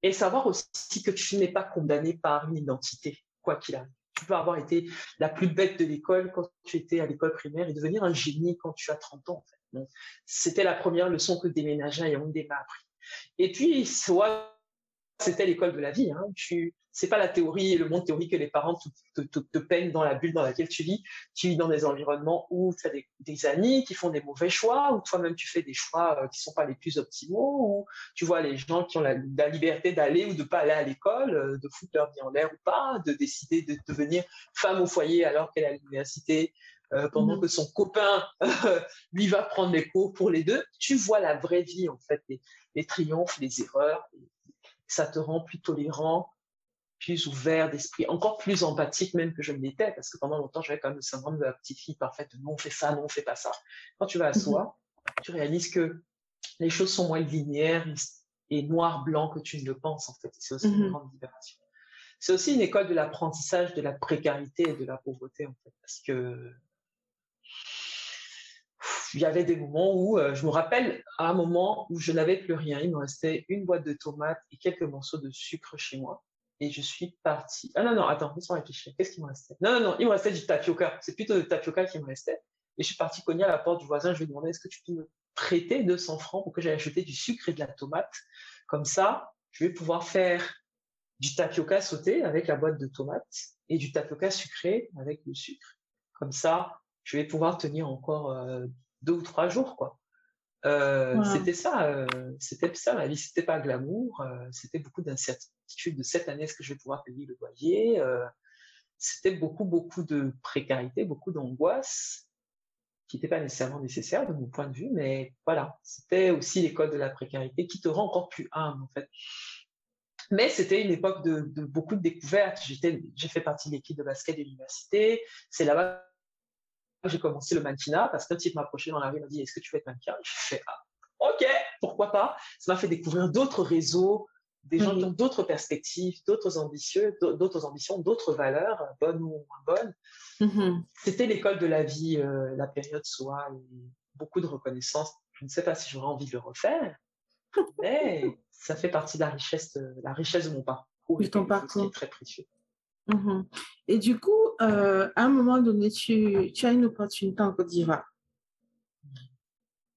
Et savoir aussi que tu n'es pas condamné par une identité, quoi qu'il arrive tu peux avoir été la plus bête de l'école quand tu étais à l'école primaire et devenir un génie quand tu as 30 ans. C'était la première leçon que déménager à Yaoundé m'a appris. Et puis, soit c'était l'école de la vie. Hein. Tu, c'est pas la théorie et le monde théorique que les parents te, te, te, peignent dans la bulle dans laquelle tu vis. Tu vis dans des environnements où tu as des, amis qui font des mauvais choix, ou toi-même tu fais des choix euh, qui sont pas les plus optimaux, ou tu vois les gens qui ont la, liberté d'aller ou de pas aller à l'école, euh, de foutre leur vie en l'air ou pas, de décider de devenir femme au foyer alors qu'elle est à l'université, euh, pendant mmh que son copain (laughs) lui va prendre les cours pour les deux. Tu vois la vraie vie en fait, les, les triomphes, les erreurs. Ça te rend plus tolérant, plus ouvert d'esprit, encore plus empathique même que je ne l'étais, parce que pendant longtemps, j'avais quand même le syndrome de la petite fille parfaite, non, on fait ça, non, on fait pas ça. Quand tu vas à soi, tu réalises que les choses sont moins linéaires et noir-blanc que tu ne le penses, en fait. C'est aussi une mhm. grande libération. C'est aussi une école de l'apprentissage de la précarité et de la pauvreté, en fait, parce que il y avait des moments où, euh, je me rappelle, à un moment où je n'avais plus rien, il me restait une boîte de tomates et quelques morceaux de sucre chez moi et je suis partie. Ah non, non, attends, laisse-moi réfléchir. Qu'est-ce qui me restait? Non, non, non, il me restait du tapioca. C'est plutôt du tapioca qui me restait. Et je suis partie cogner à la porte du voisin. Je lui ai demandé est-ce que tu peux me prêter 200 francs pour que j'aille acheter du sucre et de la tomate? Comme ça, je vais pouvoir faire du tapioca sauté avec la boîte de tomates et du tapioca sucré avec le sucre. Comme ça, je vais pouvoir tenir encore euh, deux ou trois jours, quoi. Euh, c'était ça, euh, c'était ça ma vie. C'était pas glamour, euh, c'était beaucoup d'incertitude de cette année est-ce que je vais pouvoir payer le loyer. c'était beaucoup beaucoup de précarité, beaucoup d'angoisse qui n'était pas nécessairement nécessaire de mon point de vue, mais voilà, c'était aussi l'école de la précarité qui te rend encore plus humble en fait. Mais c'était une époque de, de beaucoup de découvertes. J'étais, j'ai fait partie de l'équipe de basket de l'université. C'est là-bas j'ai commencé le mannequinat parce qu'un type m'a approché dans la rue, m'a dit Est-ce que tu veux être mannequin? Je fais ah, Ok, pourquoi pas? Ça m'a fait découvrir d'autres réseaux, des gens qui ont d'autres perspectives, d'autres ambitieux, d'autres ambitions, d'autres valeurs, bonnes ou moins bonnes. Mm-hmm. C'était l'école de la vie, euh, la période soi, beaucoup de reconnaissance. Je ne sais pas si j'aurais envie de le refaire, mais ça fait partie de la richesse, la richesse de mon parcours. De ton parcours. très précieux. Mm-hmm. Et du coup, euh, à un moment donné, tu, tu, as une opportunité en Côte d'Ivoire.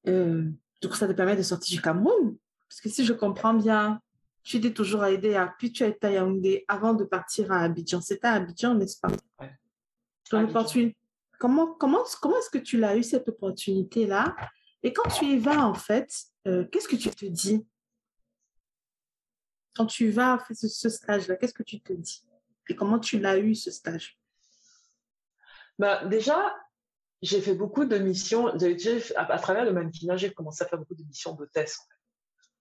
Euh, donc, ça te permet de sortir du Cameroun. Parce que si je comprends bien, tu étais toujours à à puis tu as été à Yaoundé avant de partir à Abidjan. C'était à Abidjan, n'est-ce pas? Ouais. Comment, comment, comment est-ce que tu l'as eu, cette opportunité-là? Et quand tu y vas, en fait, euh, qu'est-ce que tu te dis? Quand tu vas faire ce stage-là, qu'est-ce que tu te dis? Et comment tu l'as eu, ce stage? Bah, Déjà, j'ai fait beaucoup de missions. À, travers le mannequinat, j'ai commencé à faire beaucoup de missions d'hôtesse.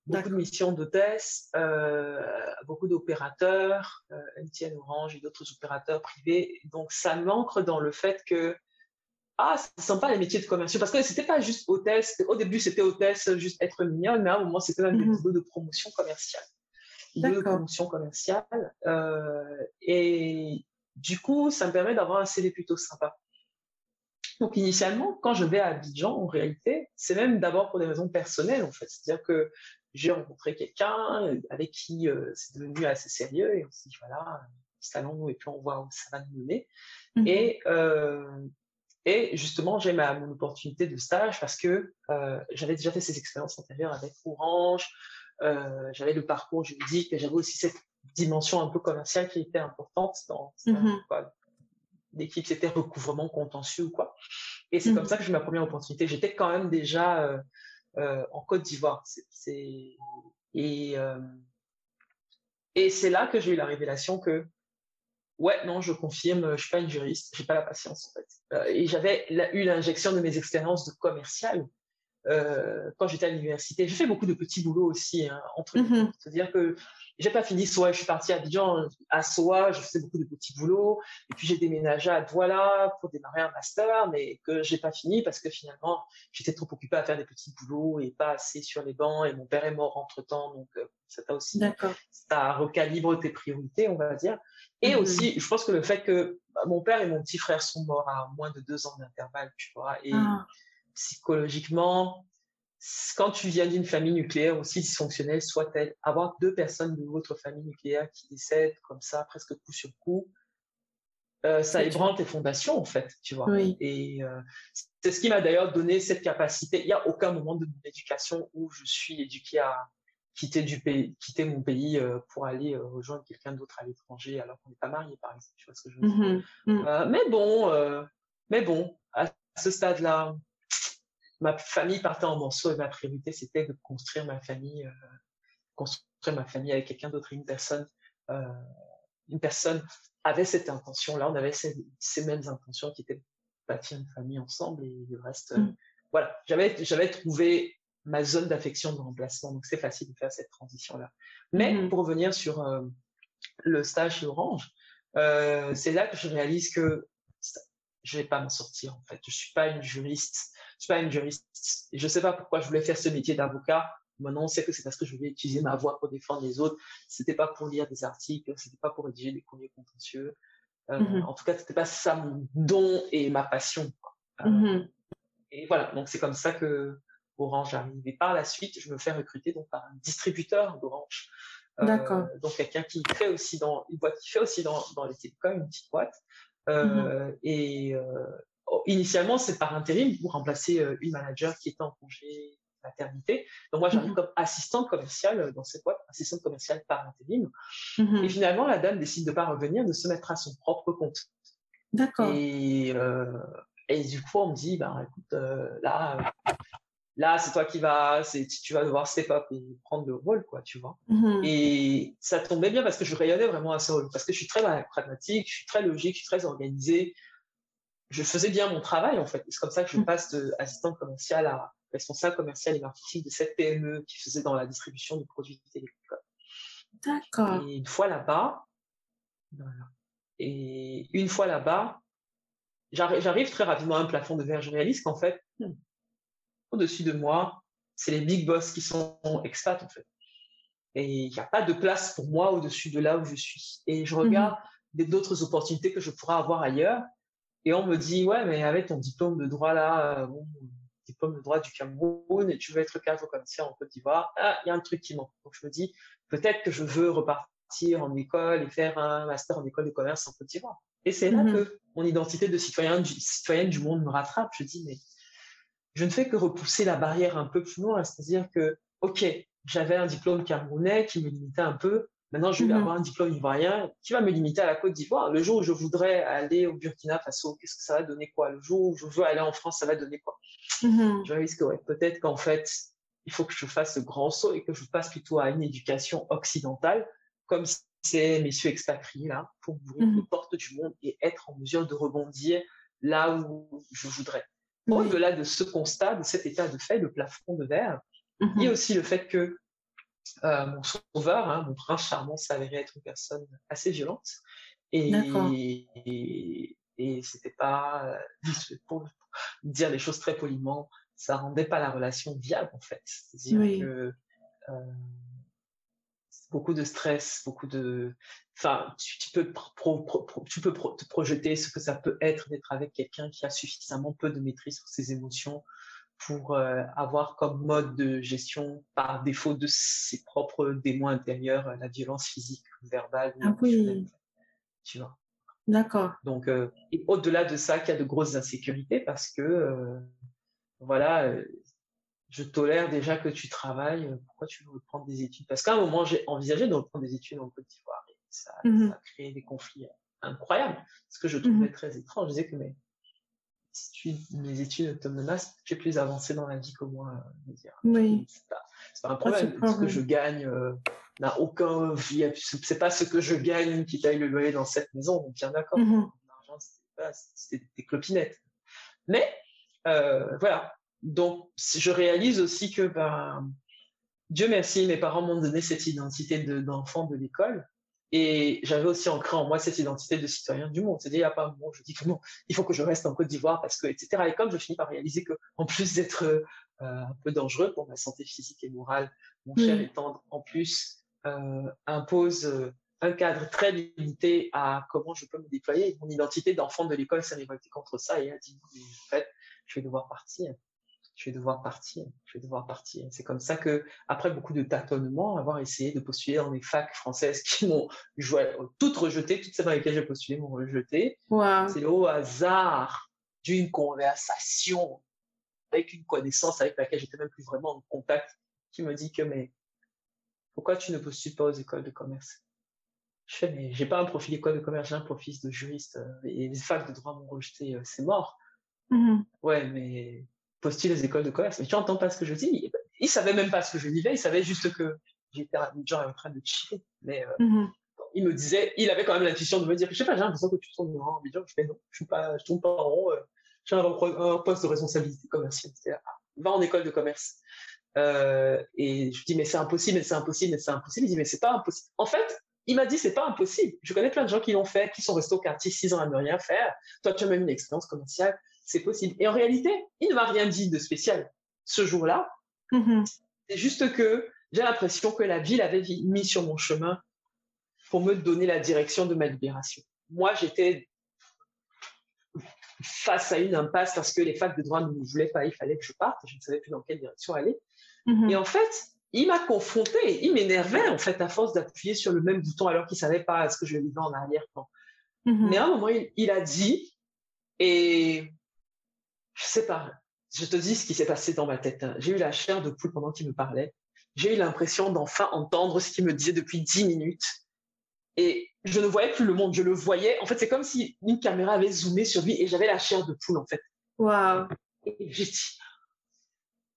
Beaucoup de missions d'hôtesse, euh, beaucoup d'opérateurs, euh, MTN Orange et d'autres opérateurs privés. Donc, ça m'ancre dans le fait que ah, c'est sympa les métiers de commerciaux. Parce que c'était pas juste hôtesse. Au début, c'était hôtesse, juste être mignonne, mais à un moment, c'était même des mmh de promotion commerciale. De promotion commerciale. Euh, et du coup, ça me permet d'avoir un CV plutôt sympa. Donc, initialement, quand je vais à Abidjan, en réalité, c'est même d'abord pour des raisons personnelles, en fait. C'est-à-dire que j'ai rencontré quelqu'un avec qui euh, c'est devenu assez sérieux et on s'est dit, voilà, installons-nous et puis on voit où ça va nous mener. Mmh et euh, et justement, j'ai ma mon opportunité de stage parce que euh, j'avais déjà fait ces expériences antérieures avec Orange, euh, j'avais le parcours juridique, et j'avais aussi cette dimension un peu commerciale qui était importante dans mmh l'équipe, c'était recouvrement contentieux ou quoi. Et c'est mmh comme ça que j'ai eu ma première opportunité. J'étais quand même déjà euh, euh en Côte d'Ivoire. C'est, et, euh, et c'est là que j'ai eu la révélation que Ouais, non, je confirme, je suis pas une juriste, j'ai pas la patience en fait. Et j'avais eu l'injection de mes expériences de commercial euh, quand j'étais à l'université. J'ai fait beaucoup de petits boulots aussi hein, entre. Mm C'est-à-dire que j'ai pas fini soit je suis partie à Abidjan, à Soa, je faisais beaucoup de petits boulots, et puis j'ai déménagé à Douala pour démarrer un master, mais que j'ai pas fini parce que finalement j'étais trop occupée à faire des petits boulots et pas assez sur les bancs, et mon père est mort entre temps, donc euh, ça t'a aussi, ça recalibre tes priorités, on va dire. Et mmh aussi, je pense que le fait que bah, mon père et mon petit frère sont morts à moins de deux ans d'intervalle, tu vois, et ah. Psychologiquement, quand tu viens d'une famille nucléaire aussi dysfonctionnelle soit-elle, avoir deux personnes de votre famille nucléaire qui décèdent comme ça, presque coup sur coup, euh, ça ébranle tes fondations, en fait, tu vois. Et euh, c'est ce qui m'a d'ailleurs donné cette capacité. Il n'y a aucun moment de mon éducation où je suis éduqué à quitter, du pays, quitter mon pays euh, pour aller rejoindre quelqu'un d'autre à l'étranger alors qu'on n'est pas marié, par exemple. Tu vois ce que je veux dire? Mmh mmh. mais bon, mais bon, à ce stade-là, ma famille partait en morceaux et ma priorité, c'était de construire ma famille, euh, construire ma famille avec quelqu'un d'autre, une personne, euh, une personne avait cette intention-là, on avait ces, mêmes intentions qui étaient de bâtir une famille ensemble et le reste, euh, mm. voilà, j'avais, j'avais trouvé ma zone d'affection de remplacement, donc c'est facile de faire cette transition-là. Mais mm-hmm. pour revenir sur le stage Orange, c'est là que je réalise que je vais pas m'en sortir en fait. Je suis pas une juriste suis pas une juriste. Je sais pas pourquoi je voulais faire ce métier d'avocat. Maintenant, on sait que c'est parce que je voulais utiliser ma voix pour défendre les autres. C'était pas pour lire des articles, c'était pas pour rédiger des courriers contentieux. Euh, mm-hmm. En tout cas, c'était pas ça mon don et ma passion. Euh, mm-hmm. Et voilà. Donc, c'est comme ça que Orange arrive. Et par la suite, je me fais recruter donc par un distributeur d'Orange. Euh, D'accord. Donc, quelqu'un qui crée aussi dans une boîte qui fait aussi dans, dans les télécoms, une petite boîte. Mm-hmm. Et initialement, c'est par intérim pour remplacer euh, une manager qui était en congé maternité. Donc moi, j'arrive mhm. comme assistante commerciale dans cette boîte, assistante commerciale par intérim. Mhm. Et finalement, la dame décide de pas revenir, de se mettre à son propre compte. D'accord. Et, euh, et du coup, on me dit, bah, écoute, euh, là, là, c'est toi qui vas, tu vas devoir step up et prendre le rôle, quoi, tu vois. Mhm. Et ça tombait bien parce que je rayonnais vraiment à ce rôle, parce que je suis très pragmatique, je suis très logique, je suis très organisée je faisais bien mon travail en fait. C'est comme ça que je mm. passe d'assistant commercial à responsable commercial et marketing de cette PME qui faisait dans la distribution de produits télécoms. D'accord. Et une fois là-bas, Et une fois là-bas, j'arrive très rapidement à un plafond de verre. Je réalise qu'en fait, hmm, au-dessus de moi, c'est les big boss qui sont expats en fait. Et il n'y a pas de place pour moi au-dessus de là où je suis. Et je regarde mm-hmm. d'autres opportunités que je pourrais avoir ailleurs et on me dit, ouais, mais avec ton diplôme de droit là, euh, bon, diplôme de droit du Cameroun, et tu veux être cadre commercial en Côte d'Ivoire, ah, il y a un truc qui manque. Donc je me dis, peut-être que je veux repartir en école et faire un master en école de commerce en Côte d'Ivoire. Et c'est là mhm. que mon identité de citoyen du, citoyenne du monde me rattrape. Je dis, mais je ne fais que repousser la barrière un peu plus loin, c'est-à-dire que, ok, j'avais un diplôme camerounais qui me limitait un peu, Maintenant, je vais mmh avoir un diplôme ivoirien qui va me limiter à la Côte d'Ivoire. Le jour où je voudrais aller au Burkina Faso, qu'est-ce que ça va donner quoi? Le jour où je veux aller en France, ça va donner quoi? Mmh Je risque, ouais, peut-être qu'en fait, il faut que je fasse ce grand saut et que je passe plutôt à une éducation occidentale, comme ces messieurs expatriés là, pour ouvrir mmh les portes du monde et être en mesure de rebondir là où je voudrais. Au-delà de ce constat, de cet état de fait, le plafond de verre, il y a aussi le fait que euh, mon sauveur, hein, mon prince charmant, s'avérait être une personne assez violente. Et, et, et c'était pas. (laughs) Pour, dire les choses très poliment, ça rendait pas la relation viable en fait. C'est-à-dire que euh, beaucoup de stress, beaucoup de, enfin, tu, peux tu peux te projeter ce que ça peut être d'être avec quelqu'un qui a suffisamment peu de maîtrise sur ses émotions pour euh, avoir comme mode de gestion par défaut de ses propres démons intérieurs la violence physique, verbale, ah, oui. tu vois. D'accord. Donc, euh, au-delà de ça, qu'il y a de grosses insécurités parce que, euh, voilà, je tolère déjà que tu travailles, pourquoi tu veux reprendre des études? Parce qu'à un moment, j'ai envisagé de reprendre des études en Côte d'Ivoire et ça, mmh ça, a créé des conflits incroyables, ce que je mmh trouvais très étrange. Je disais que, mais si tu, mes études menacent, tu es plus avancé dans la vie que moi. Dire. Oui. C'est pas, pas, un problème. Ce que je gagne euh, n'a aucun. C'est pas ce que je gagne qui paye le loyer dans cette maison. Donc, bien d'accord. Mmh L'argent, c'est des clopinettes. Mais, euh, voilà. Donc, je réalise aussi que, ben, Dieu merci, mes parents m'ont donné cette identité d'enfant de l'école. Et j'avais aussi ancré en moi cette identité de citoyen du monde. C'est-à-dire, il n'y a pas un moment je dis que non, il faut que je reste en Côte d'Ivoire parce que, etc. Et comme je finis par réaliser que, en plus d'être euh, un peu dangereux pour ma santé physique et morale, mon cher et tendre, en plus, euh, impose euh, un cadre très limité à comment je peux me déployer. Mon identité d'enfant de l'école s'est révoltée contre ça et a dit, en fait, je vais devoir partir je vais devoir partir, je vais devoir partir. C'est comme ça que, après beaucoup de tâtonnements, avoir essayé de postuler dans des facs françaises qui m'ont toutes rejetées, toutes celles dans lesquelles j'ai postulé m'ont rejeté. C'est au hasard d'une conversation avec une connaissance avec laquelle j'étais même plus vraiment en contact, qui me dit que, mais, pourquoi tu ne postules pas aux écoles de commerce? Je fais, mais j'ai pas un profil école de commerce, j'ai un profil de juriste, euh, et les facs de droit m'ont rejeté, euh, c'est mort. Mm-hmm. Ouais, mais postule les écoles de commerce. Mais tu n'entends pas ce que je dis. Il savait même pas ce que je disais. Il savait juste que j'étais en train de chiller. Mais euh, mm-hmm. il me disait, il avait quand même l'intuition de me dire, je sais pas, j'ai l'impression que tu tournes en rond. Je fais non, je suis pas, je tourne pas en rond. Euh, j'ai un, poste de responsabilité commerciale. Ah, va en école de commerce. Euh, et je dis, mais c'est impossible, mais c'est impossible, mais c'est impossible. Il dit, mais c'est pas impossible. En fait, il m'a dit, c'est pas impossible. Je connais plein de gens qui l'ont fait, qui sont restés au quartier six ans à ne rien faire. Toi, tu as même une expérience commerciale c'est possible. Et en réalité, il ne m'a rien dit de spécial ce jour-là. Mm-hmm. C'est juste que j'ai l'impression que la ville avait mis sur mon chemin pour me donner la direction de ma libération. Moi, j'étais face à une impasse parce que les facs de droit ne me voulaient pas, il fallait que je parte, je ne savais plus dans quelle direction aller. Mm-hmm. Et en fait, il m'a confronté, il m'énervait en fait à force d'appuyer sur le même bouton alors qu'il savait pas ce que je vivais en arrière-plan. Mm-hmm. Mais à un moment, il, a dit, et je sais pas, je te dis ce qui s'est passé dans ma tête. Hein. J'ai eu la chair de poule pendant qu'il me parlait. J'ai eu l'impression d'enfin entendre ce qu'il me disait depuis dix minutes. Et je ne voyais plus le monde, je le voyais. En fait, c'est comme si une caméra avait zoomé sur lui et j'avais la chair de poule, en fait. Waouh. Et j'ai dit,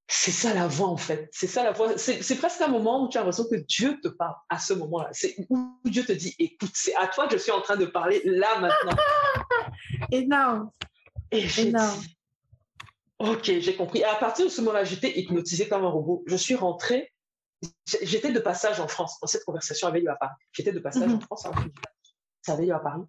c'est ça la voix, en fait. C'est ça la voix. C'est presque un moment où tu as l'impression que Dieu te parle à ce moment-là. C'est où Dieu te dit, écoute, c'est à toi que je suis en train de parler là, maintenant. (laughs) Énorme. Et j'ai dit, Ok, j'ai compris. Et à partir de ce moment-là, j'étais hypnotisée comme un robot. Je suis rentrée. J'étais de passage en France. Cette conversation avait lieu à Paris. J'étais de passage en mhm. France. Ça avait lieu à Paris.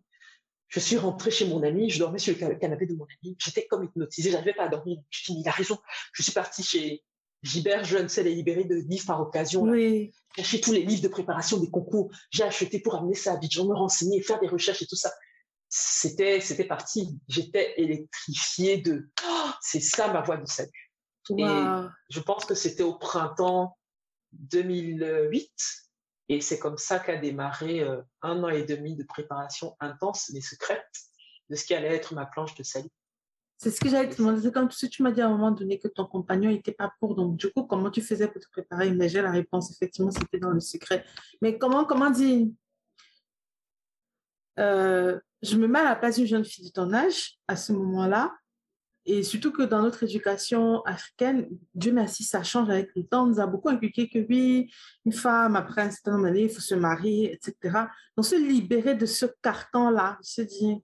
Je suis rentrée chez mon ami. Je dormais sur le canapé de mon ami. J'étais comme hypnotisée. J'arrivais pas à dormir. Je me il a raison. Je suis partie chez Gilbert Jeune, c'est les libérés de livres par occasion. Oui. J'ai acheté tous les livres de préparation des concours. J'ai acheté pour amener ça à Abidjan, me renseigner, faire des recherches et tout ça c'était c'était parti. J'étais électrifiée de oh, c'est ça ma voix de salut. Et je pense que c'était au printemps 2008 et c'est comme ça qu'a démarré euh, un an et demi de préparation intense mais secrète de ce qui allait être ma planche de salut. C'est ce que j'allais te demander. C'est comme si tu m'as dit à un moment donné que ton compagnon n'était pas pour. Donc, du coup, comment tu faisais pour te préparer? Mais j'ai la réponse. Effectivement, c'était dans le secret. Mais comment, comment dire euh, je me mets à la place d'une jeune fille de ton âge à ce moment-là. Et surtout que dans notre éducation africaine, Dieu merci, ça change avec le temps. On nous a beaucoup inculqué que oui, une femme, après un certain nombre d'années, il faut se marier, etc. Donc, se libérer de ce carcan-là, se dire,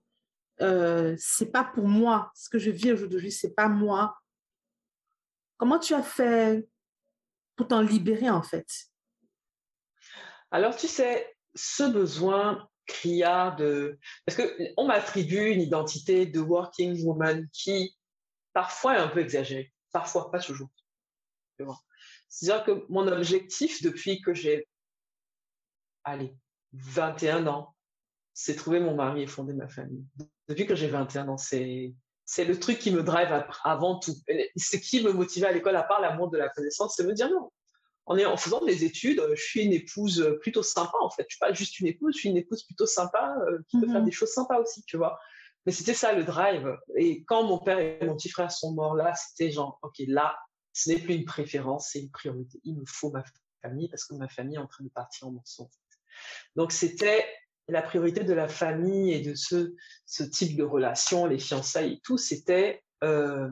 euh, c'est pas pour moi. Ce que je vis aujourd'hui, c'est pas moi. Comment tu as fait pour t'en libérer, en fait? Alors, tu sais, ce besoin criard de... Parce qu'on m'attribue une identité de working woman qui parfois un peu exagéré. Parfois, pas toujours. C'est-à-dire que mon objectif depuis que j'ai, allez, 21 ans, c'est trouver mon mari et fonder ma famille. Depuis que j'ai 21 ans, c'est c'est le truc qui me drive avant tout. Ce qui me motivait à l'école, à part l'amour de la connaissance, c'est me dire non. En, en faisant des études, je suis une épouse plutôt sympa en fait. Je suis pas juste une épouse, je suis une épouse plutôt sympa euh, qui peut faire mhm. des choses sympas aussi, tu vois. Mais c'était ça le drive. Et quand mon père et mon petit frère sont morts là, c'était genre, ok, là, ce n'est plus une préférence, c'est une priorité. Il me faut ma famille parce que ma famille est en train de partir en morceaux. Donc c'était la priorité de la famille et de ce, ce type de relation, les fiançailles et tout, c'était euh,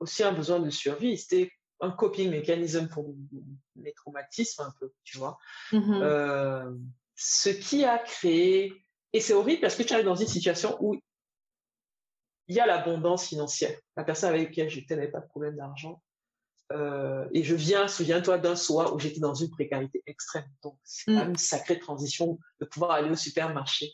aussi un besoin de survie. C'était un coping mécanisme pour mes traumatismes un peu, tu vois. Mm-hmm. Euh, ce qui a créé, et c'est horrible parce que tu arrives dans une situation où il y a l'abondance financière. La personne avec laquelle j'étais n'avait pas de problème d'argent. Euh, et je viens, souviens-toi d'un soir où j'étais dans une précarité extrême. Donc, c'est quand mm. même une sacrée transition de pouvoir aller au supermarché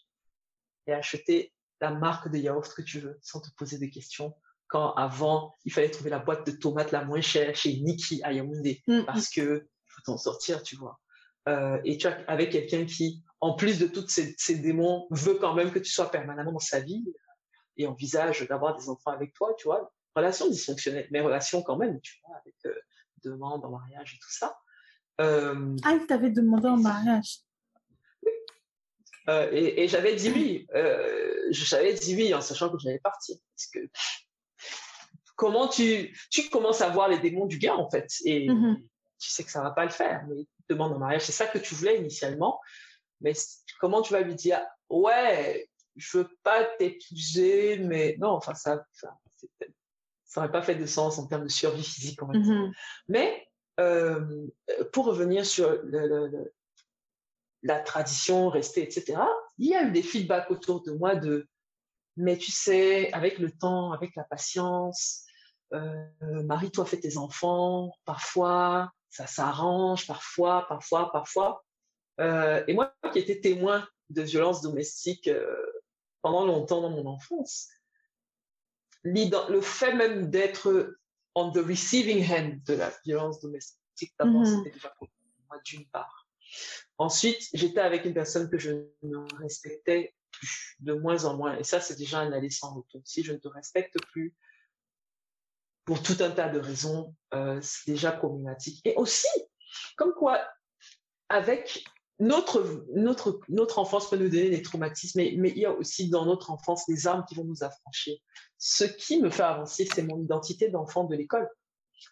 et acheter la marque de yaourt que tu veux sans te poser de questions. Quand avant, il fallait trouver la boîte de tomates la moins chère chez Niki à Yaoundé mm, mm. parce que faut t'en sortir, tu vois. Euh, et tu vois, avec quelqu'un qui, en plus de tous ces, ces, démons, veut quand même que tu sois permanemment dans sa vie et envisage d'avoir des enfants avec toi, tu vois relations dysfonctionnelles, mais relations quand même, tu vois, avec euh, demande en mariage et tout ça. Euh, ah, il t'avait demandé en mariage. Euh, et, j'avais dit oui. j'avais dit oui en sachant que j'allais partir. Parce que comment tu, tu commences à voir les démons du gars, en fait, et mm-hmm. tu sais que ça va pas le faire, mais demande en mariage. C'est ça que tu voulais initialement. Mais comment tu vas lui dire, ouais, je veux pas t'épouser, mais non, enfin, ça, ça ça n'aurait pas fait de sens en termes de survie physique, mm-hmm. Mais euh, pour revenir sur la tradition restée, etc., il y a eu des feedbacks autour de moi de mais tu sais, avec le temps, avec la patience, euh, marie-toi, fais tes enfants, parfois ça s'arrange, parfois, parfois, parfois. Euh, et moi qui étais témoin de violences domestiques pendant longtemps dans mon enfance, le fait même d'être on the receiving end de la violence domestique, d'abord, mm-hmm. c'était déjà pour moi d'une part. Ensuite, j'étais avec une personne que je ne respectais plus, de moins en moins. Et ça, c'est déjà un aller sans retour. Si je ne te respecte plus, pour tout un tas de raisons, euh, c'est déjà problématique. Et aussi, comme quoi, avec notre, notre, notre enfance peut nous donner des traumatismes, mais, mais, il y a aussi dans notre enfance des armes qui vont nous affranchir. Ce qui me fait avancer, c'est mon identité d'enfant de l'école.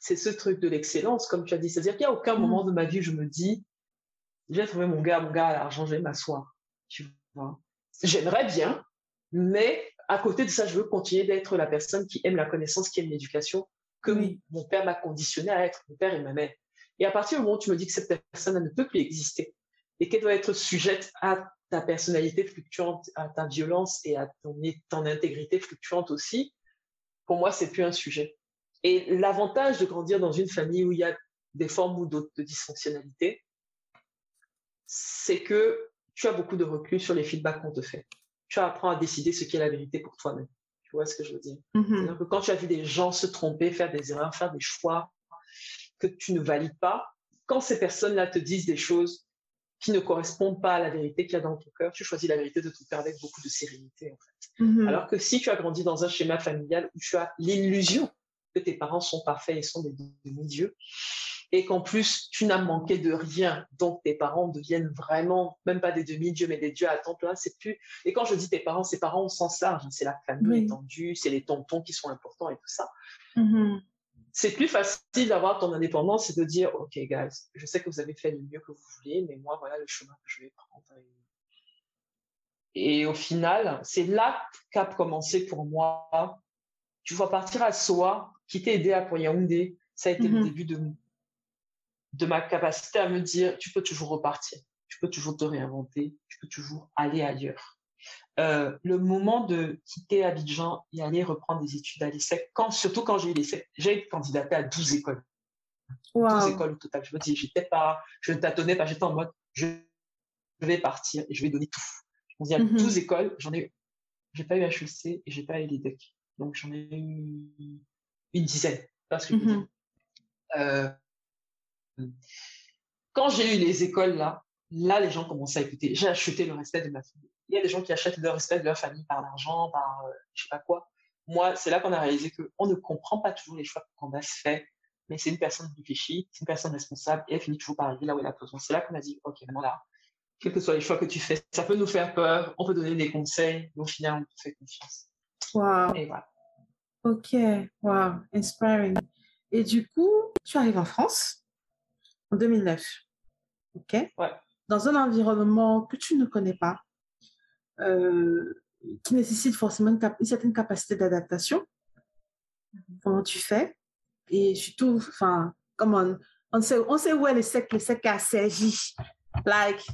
C'est ce truc de l'excellence, comme tu as dit. C'est-à-dire qu'il n'y a aucun mm. moment de ma vie où je me dis, j'ai trouvé mon gars, mon gars à l'argent, je vais m'asseoir. Tu vois. J'aimerais bien, mais à côté de ça, je veux continuer d'être la personne qui aime la connaissance, qui aime l'éducation, que mon père m'a conditionné à être, mon père et ma mère. Et à partir du moment où tu me dis que cette personne ne peut plus exister, et qu'elle doit être sujette à ta personnalité fluctuante, à ta violence et à ton, ton intégrité fluctuante aussi, pour moi, c'est plus un sujet. Et l'avantage de grandir dans une famille où il y a des formes ou d'autres de dysfonctionnalité, c'est que tu as beaucoup de recul sur les feedbacks qu'on te fait. Tu apprends à décider ce qui est la vérité pour toi-même. Tu vois ce que je veux dire? Mm-hmm. C'est-à-dire que quand tu as vu des gens se tromper, faire des erreurs, faire des choix que tu ne valides pas, quand ces personnes-là te disent des choses qui ne correspondent pas à la vérité qu'il y a dans ton cœur, tu choisis la vérité de ton père avec beaucoup de sérénité, en fait. Mm-hmm. Alors que si tu as grandi dans un schéma familial où tu as l'illusion que tes parents sont parfaits et sont des demi-dieux, et qu'en plus, tu n'as manqué de rien, donc tes parents deviennent vraiment, même pas des demi-dieux, mais des dieux à temps plein, c'est plus, et quand je dis tes parents, c'est parents au sens large, c'est la famille étendue, c'est les tontons qui sont importants et tout ça. Mm-hmm c'est plus facile d'avoir ton indépendance et de dire, OK, guys, je sais que vous avez fait le mieux que vous voulez, mais moi, voilà le chemin que je vais prendre. Et au final, c'est là qu'a commencé pour moi. Tu vois, partir à Soa, quitter Edea pour Yaoundé, ça a été le mm-hmm. début de, de ma capacité à me dire, tu peux toujours repartir, tu peux toujours te réinventer, tu peux toujours aller ailleurs. Euh, le moment de quitter Abidjan et aller reprendre des études à l'ESSEC, quand, surtout quand j'ai eu l'ESSEC, j'ai candidaté à 12 écoles. 12 écoles au total. Je me dis, j'étais pas, je ne tâtonnais pas, j'étais en mode, je vais partir et je vais donner tout. Je me dis, à 12 écoles, j'en ai, j'ai pas eu HEC et j'ai pas eu l'EDEC. Donc, j'en ai eu une dizaine. Parce que euh, quand j'ai eu les écoles là, là, les gens commençaient à écouter. J'ai acheté le respect de ma famille. Il y a des gens qui achètent le respect de leur famille par l'argent, par euh, je sais pas quoi. Moi, c'est là qu'on a réalisé qu'on ne comprend pas toujours les choix qu'on a fait, mais c'est une personne réfléchie, c'est une personne responsable et elle finit toujours par arriver là où elle a besoin. C'est là qu'on a dit, OK, maintenant là, quels que soient les choix que tu fais, ça peut nous faire peur, on peut donner des conseils, mais au final, on te fait confiance. Wow. Et voilà. Ok. Wow. Inspiring. Et du coup, tu arrives en France en 2009. Ok. Ouais. Dans un environnement que tu ne connais pas, euh, qui nécessite forcément une, cap- une certaine capacité d'adaptation. Comment tu fais? Et surtout, enfin, comme on, on sait, on sait où est le sec, le sec à Sergi. Like,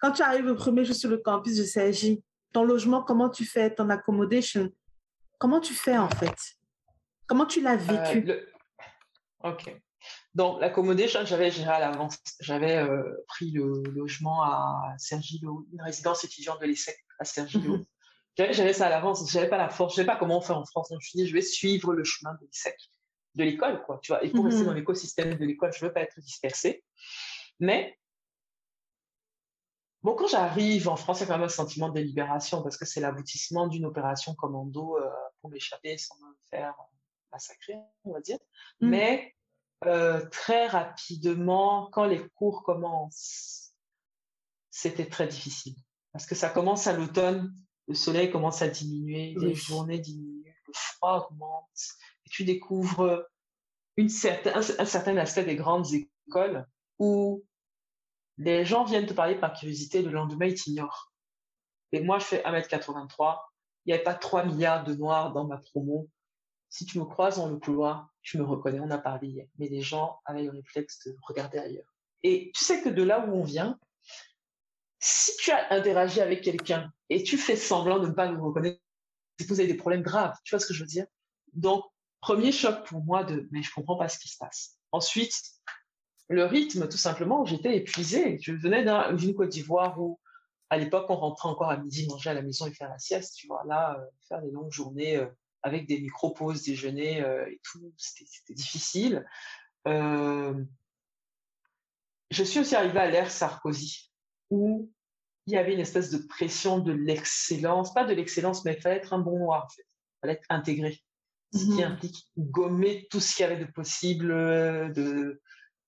quand tu arrives le premier jour sur le campus de Sergi, ton logement, comment tu fais? Ton accommodation Comment tu fais en fait? Comment tu l'as Euh, vécu? le- Ok. Donc, l'accommodation, j'avais géré à l'avance. J'avais euh, pris le logement à Sergilo, une résidence étudiante de l'ESSEC à Sergilo. Mhm. J'avais géré ça à l'avance. Je n'avais pas la force. Je ne savais pas comment on fait en France. Donc, je me suis dit, je vais suivre le chemin de l'ESSEC, de l'école, quoi. Tu vois. Et pour Mhm. rester dans l'écosystème de l'école, je ne veux pas être dispersée. Mais, bon, quand j'arrive en France, il y a quand même un sentiment de libération parce que c'est l'aboutissement d'une opération commando euh, pour m'échapper sans me faire massacrer, on va dire. Mhm. Mais euh, très rapidement, quand les cours commencent, c'était très difficile. Parce que ça commence à l'automne, le soleil commence à diminuer, les journées diminuent, le froid augmente, et tu découvres une un, un certain aspect des grandes écoles où les gens viennent te parler par curiosité, le lendemain, ils t'ignorent. Et moi, je fais 1m83, il n'y avait pas 3 milliards de noirs dans ma promo. Si tu me croises dans le couloir, tu me reconnais, on a parlé hier. Mais les gens avaient le réflexe de regarder ailleurs. Et tu sais que de là où on vient, si tu as interagi avec quelqu'un et tu fais semblant de ne pas nous reconnaître, c'est que vous avez des problèmes graves. Tu vois ce que je veux dire? Donc, premier choc pour moi de mais je comprends pas ce qui se passe. Ensuite, le rythme, tout simplement, j'étais épuisée. Je venais d'un- d'une Côte d'Ivoire où, à l'époque, on rentrait encore à midi, manger à la maison et faire la sieste. Tu vois, là, euh, faire des longues journées euh, avec des micro-pauses déjeuner euh, et tout, c'était difficile. Euh, je suis aussi arrivée à l'ère Sarkozy, où il y avait une espèce de pression de l'excellence, pas de l'excellence, mais il fallait être un bon noir, en fait. Il fallait être intégré. Ce qui Mhm. implique gommer tout ce qu'il y avait de possible, euh, de,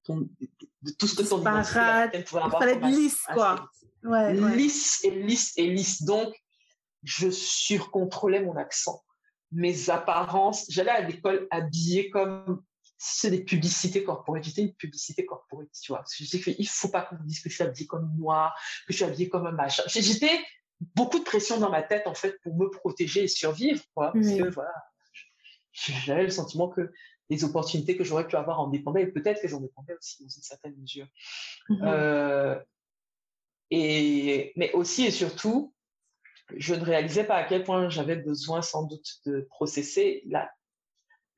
tout ce que ton identité pouvait Il avoir fallait comme être lisse, quoi. aspect. Ouais, ouais. Lisse et lisse et lisse. Donc, je surcontrôlais mon accent, mes apparences. J'allais à l'école habillée comme si c'est des publicités corporate. J'étais une publicité corporate, tu vois. Je sais qu'il faut pas qu'on me dise que je suis habillée comme moi, que je suis habillée comme un machin. J'étais beaucoup de pression dans ma tête, en fait, pour me protéger et survivre, quoi. Parce que, voilà, j'avais le sentiment que les opportunités que j'aurais pu avoir en dépendaient, et peut-être que j'en dépendais aussi dans une certaine mesure. Mhm. Euh, et, mais aussi et surtout, je ne réalisais pas à quel point j'avais besoin sans doute de processer la-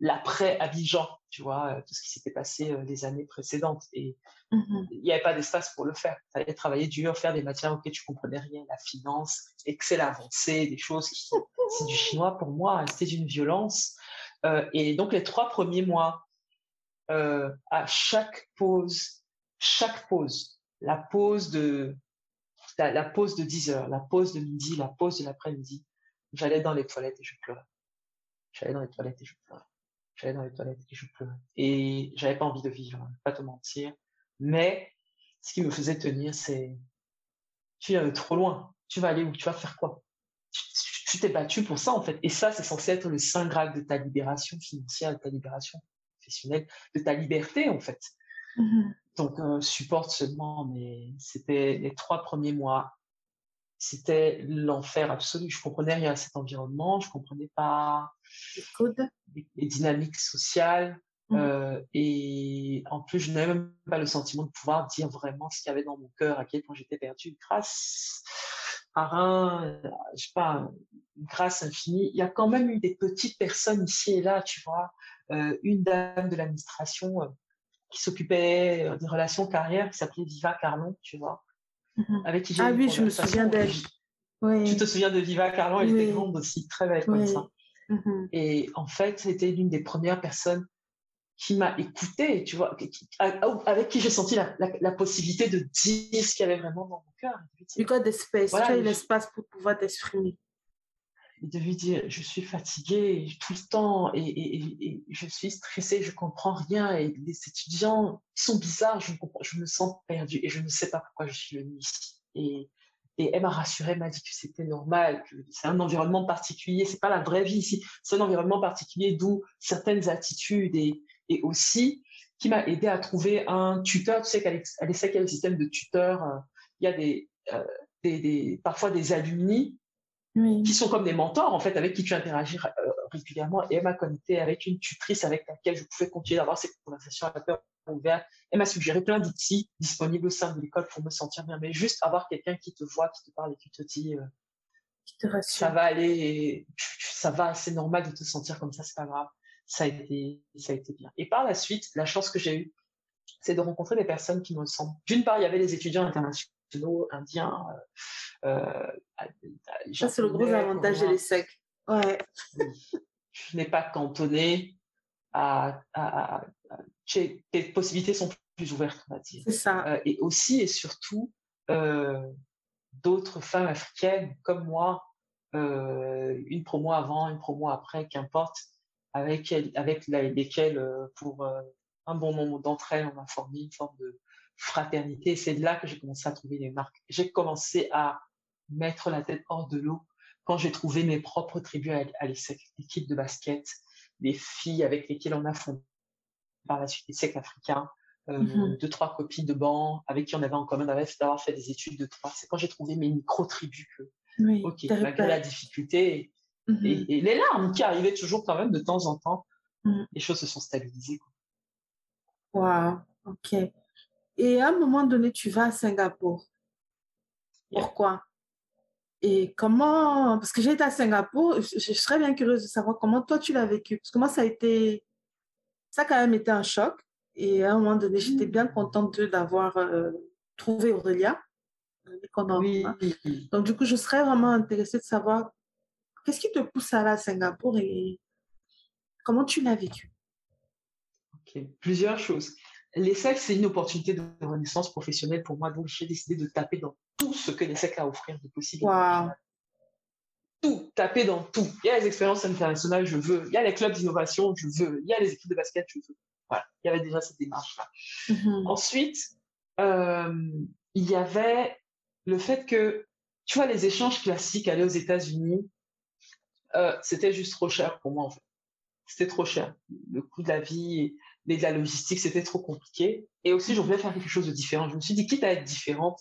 l'après-Abidjan, tu vois, euh, tout ce qui s'était passé euh, les années précédentes. Et Mhm. il n'y avait pas d'espace pour le faire. Il fallait travailler dur, faire des matières auxquelles tu comprenais rien, la finance, Excel avancé, des choses qui, c'est du chinois pour moi, c'était d'une violence. Euh, et donc les trois premiers mois, euh, à chaque pause, chaque pause, la pause de, la, pause de 10 heures, la pause de midi, la pause de l'après-midi, j'allais dans les toilettes et je pleurais. J'allais dans les toilettes et je pleurais. J'allais dans les toilettes et je pleurais. Et j'avais pas envie de vivre, hein, pas te mentir. Mais ce qui me faisait tenir, c'est tu de trop loin. Tu vas aller où? Tu vas faire quoi? Tu t'es battu pour ça, en fait. Et ça, c'est censé être le saint graal de ta libération financière, de ta libération professionnelle, de ta liberté, en fait. Mhm. Donc, euh, supporte seulement, mais c'était les trois premiers mois. C'était l'enfer absolu. Je comprenais rien à cet environnement. Je comprenais pas les, les dynamiques sociales. Mhm. euh, et en plus, je n'avais même pas le sentiment de pouvoir dire vraiment ce qu'il y avait dans mon cœur, à quel point j'étais perdue. Grâce à un, euh, je sais pas, grâce infinie. Il y a quand même eu des petites personnes ici et là, tu vois. Euh, une dame de l'administration qui s'occupait euh, des relations carrières, qui s'appelait Viva Carlon, tu vois, Mhm. avec qui j'ai Ah oui, je me souviens d'elle. Tu te souviens de Viva Carlon? Elle était Oui. grande aussi, très belle comme ça. Mhm. Et en fait, c'était l'une des premières personnes qui m'a écouté, tu vois, avec qui j'ai senti la, la, possibilité de dire ce qu'il y avait vraiment dans mon cœur. Du code d'espèce, tu as l'espace pour pouvoir t'exprimer. De lui dire, je suis fatiguée tout le temps et, je suis stressée, je comprends rien et les étudiants sont bizarres, je je me sens perdue et je ne sais pas pourquoi je suis venue ici. Et, et elle m'a rassurée, m'a dit que c'était normal, que c'est un environnement particulier, c'est pas la vraie vie ici, c'est un environnement particulier d'où certaines attitudes et, et aussi qui m'a aidé à trouver un tuteur. Tu sais qu'elle essaie qu'il y a le système de tuteur. Euh, il y a des, euh, des, des, parfois des alumni qui sont comme des mentors, en fait, avec qui tu interagis euh, régulièrement. Et elle m'a connecté avec une tutrice avec laquelle je pouvais continuer d'avoir ces conversations à cœur ouvert. Elle m'a suggéré plein d'outils disponibles au sein de l'école pour me sentir bien. Mais juste avoir quelqu'un qui te voit, qui te parle et qui te dit qui te ça va aller, ça va, c'est normal de te sentir comme ça, c'est pas grave ça a été, ça a été bien. Et par la suite, la chance que j'ai eue, c'est de rencontrer des personnes qui me ressemblent. D'une part, il y avait les étudiants internationaux, indiens. Euh, euh ça, c'est le gros avantage de l'ESSEC. Ouais. Je n'ai pas cantonné à, à, les possibilités sont plus ouvertes, on va dire. C'est ça. Euh, et aussi et surtout, euh, d'autres femmes africaines comme moi, euh, une promo avant, une promo après, qu'importe, avec, avec lesquelles, pour un bon nombre d'entre elles, on a formé une forme de fraternité. C'est là que j'ai commencé à trouver les marques. J'ai commencé à mettre la tête hors de l'eau quand j'ai trouvé mes propres tribus à, l'équipe de basket, des filles avec lesquelles on a fondé par la suite les secs africains, euh, mm-hmm. deux, trois copines de banc avec qui on avait en commun d'avoir fait des études de trois. C'est quand j'ai trouvé mes micro-tribus que, oui, ok, malgré la difficulté, Mmh et, les larmes qui arrivaient toujours quand même de temps en temps, mmh. les choses se sont stabilisées. Waouh, ok. Et à un moment donné, tu vas à Singapour. Pourquoi? Et comment Parce que j'ai été à Singapour, je, serais bien curieuse de savoir comment toi tu l'as vécu. Parce que moi, ça a été. Ça a quand même été un choc. Et à un moment donné, j'étais bien mmh. contente d'avoir euh, trouvé Aurélia. Oui. Donc, du coup, je serais vraiment intéressée de savoir Qu'est-ce qui te pousse à aller à Singapour et comment tu l'as vécu Plusieurs choses. L'ESSEC, c'est une opportunité de renaissance professionnelle pour moi, donc j'ai décidé de taper dans tout ce que l'ESSEC a à offrir de possible. Tout, taper dans tout. Il y a les expériences internationales, je veux. Il y a les clubs d'innovation, je veux. Il y a les équipes de basket, je veux. Voilà, il y avait déjà cette démarche-là. Mm-hmm. Ensuite, euh, il y avait le fait que, tu vois, les échanges classiques, aller aux États-Unis, euh, c'était juste trop cher pour moi, en fait. C'était trop cher. Le coût de la vie et de la logistique, c'était trop compliqué. Et aussi, je voulais faire quelque chose de différent. Je me suis dit, quitte à être différente,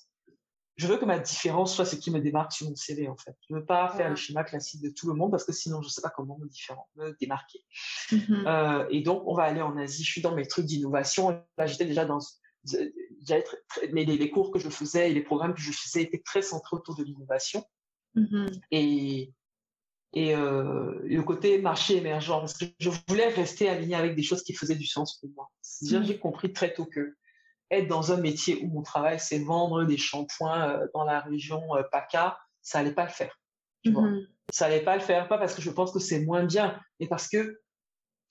je veux que ma différence soit ce qui me démarque sur mon CV, en fait. Je veux pas faire le schéma classique de tout le monde parce que sinon, je sais pas comment me, différent, me démarquer. Mm-hmm. euh, et donc, on va aller en Asie. Je suis dans mes trucs d'innovation. Là, j'étais déjà dans, les, les, cours que je faisais et les programmes que je faisais étaient très centrés autour de l'innovation. Mm-hmm. Et et euh, le côté marché émergent, parce que je voulais rester aligné avec des choses qui faisaient du sens pour moi. C'est-à-dire, j'ai compris très tôt que être dans un métier où mon travail, c'est vendre des shampoings euh, dans la région euh, PACA, ça allait pas le faire. Tu vois mm-hmm. ça allait pas le faire, pas parce que je pense que c'est moins bien, mais parce que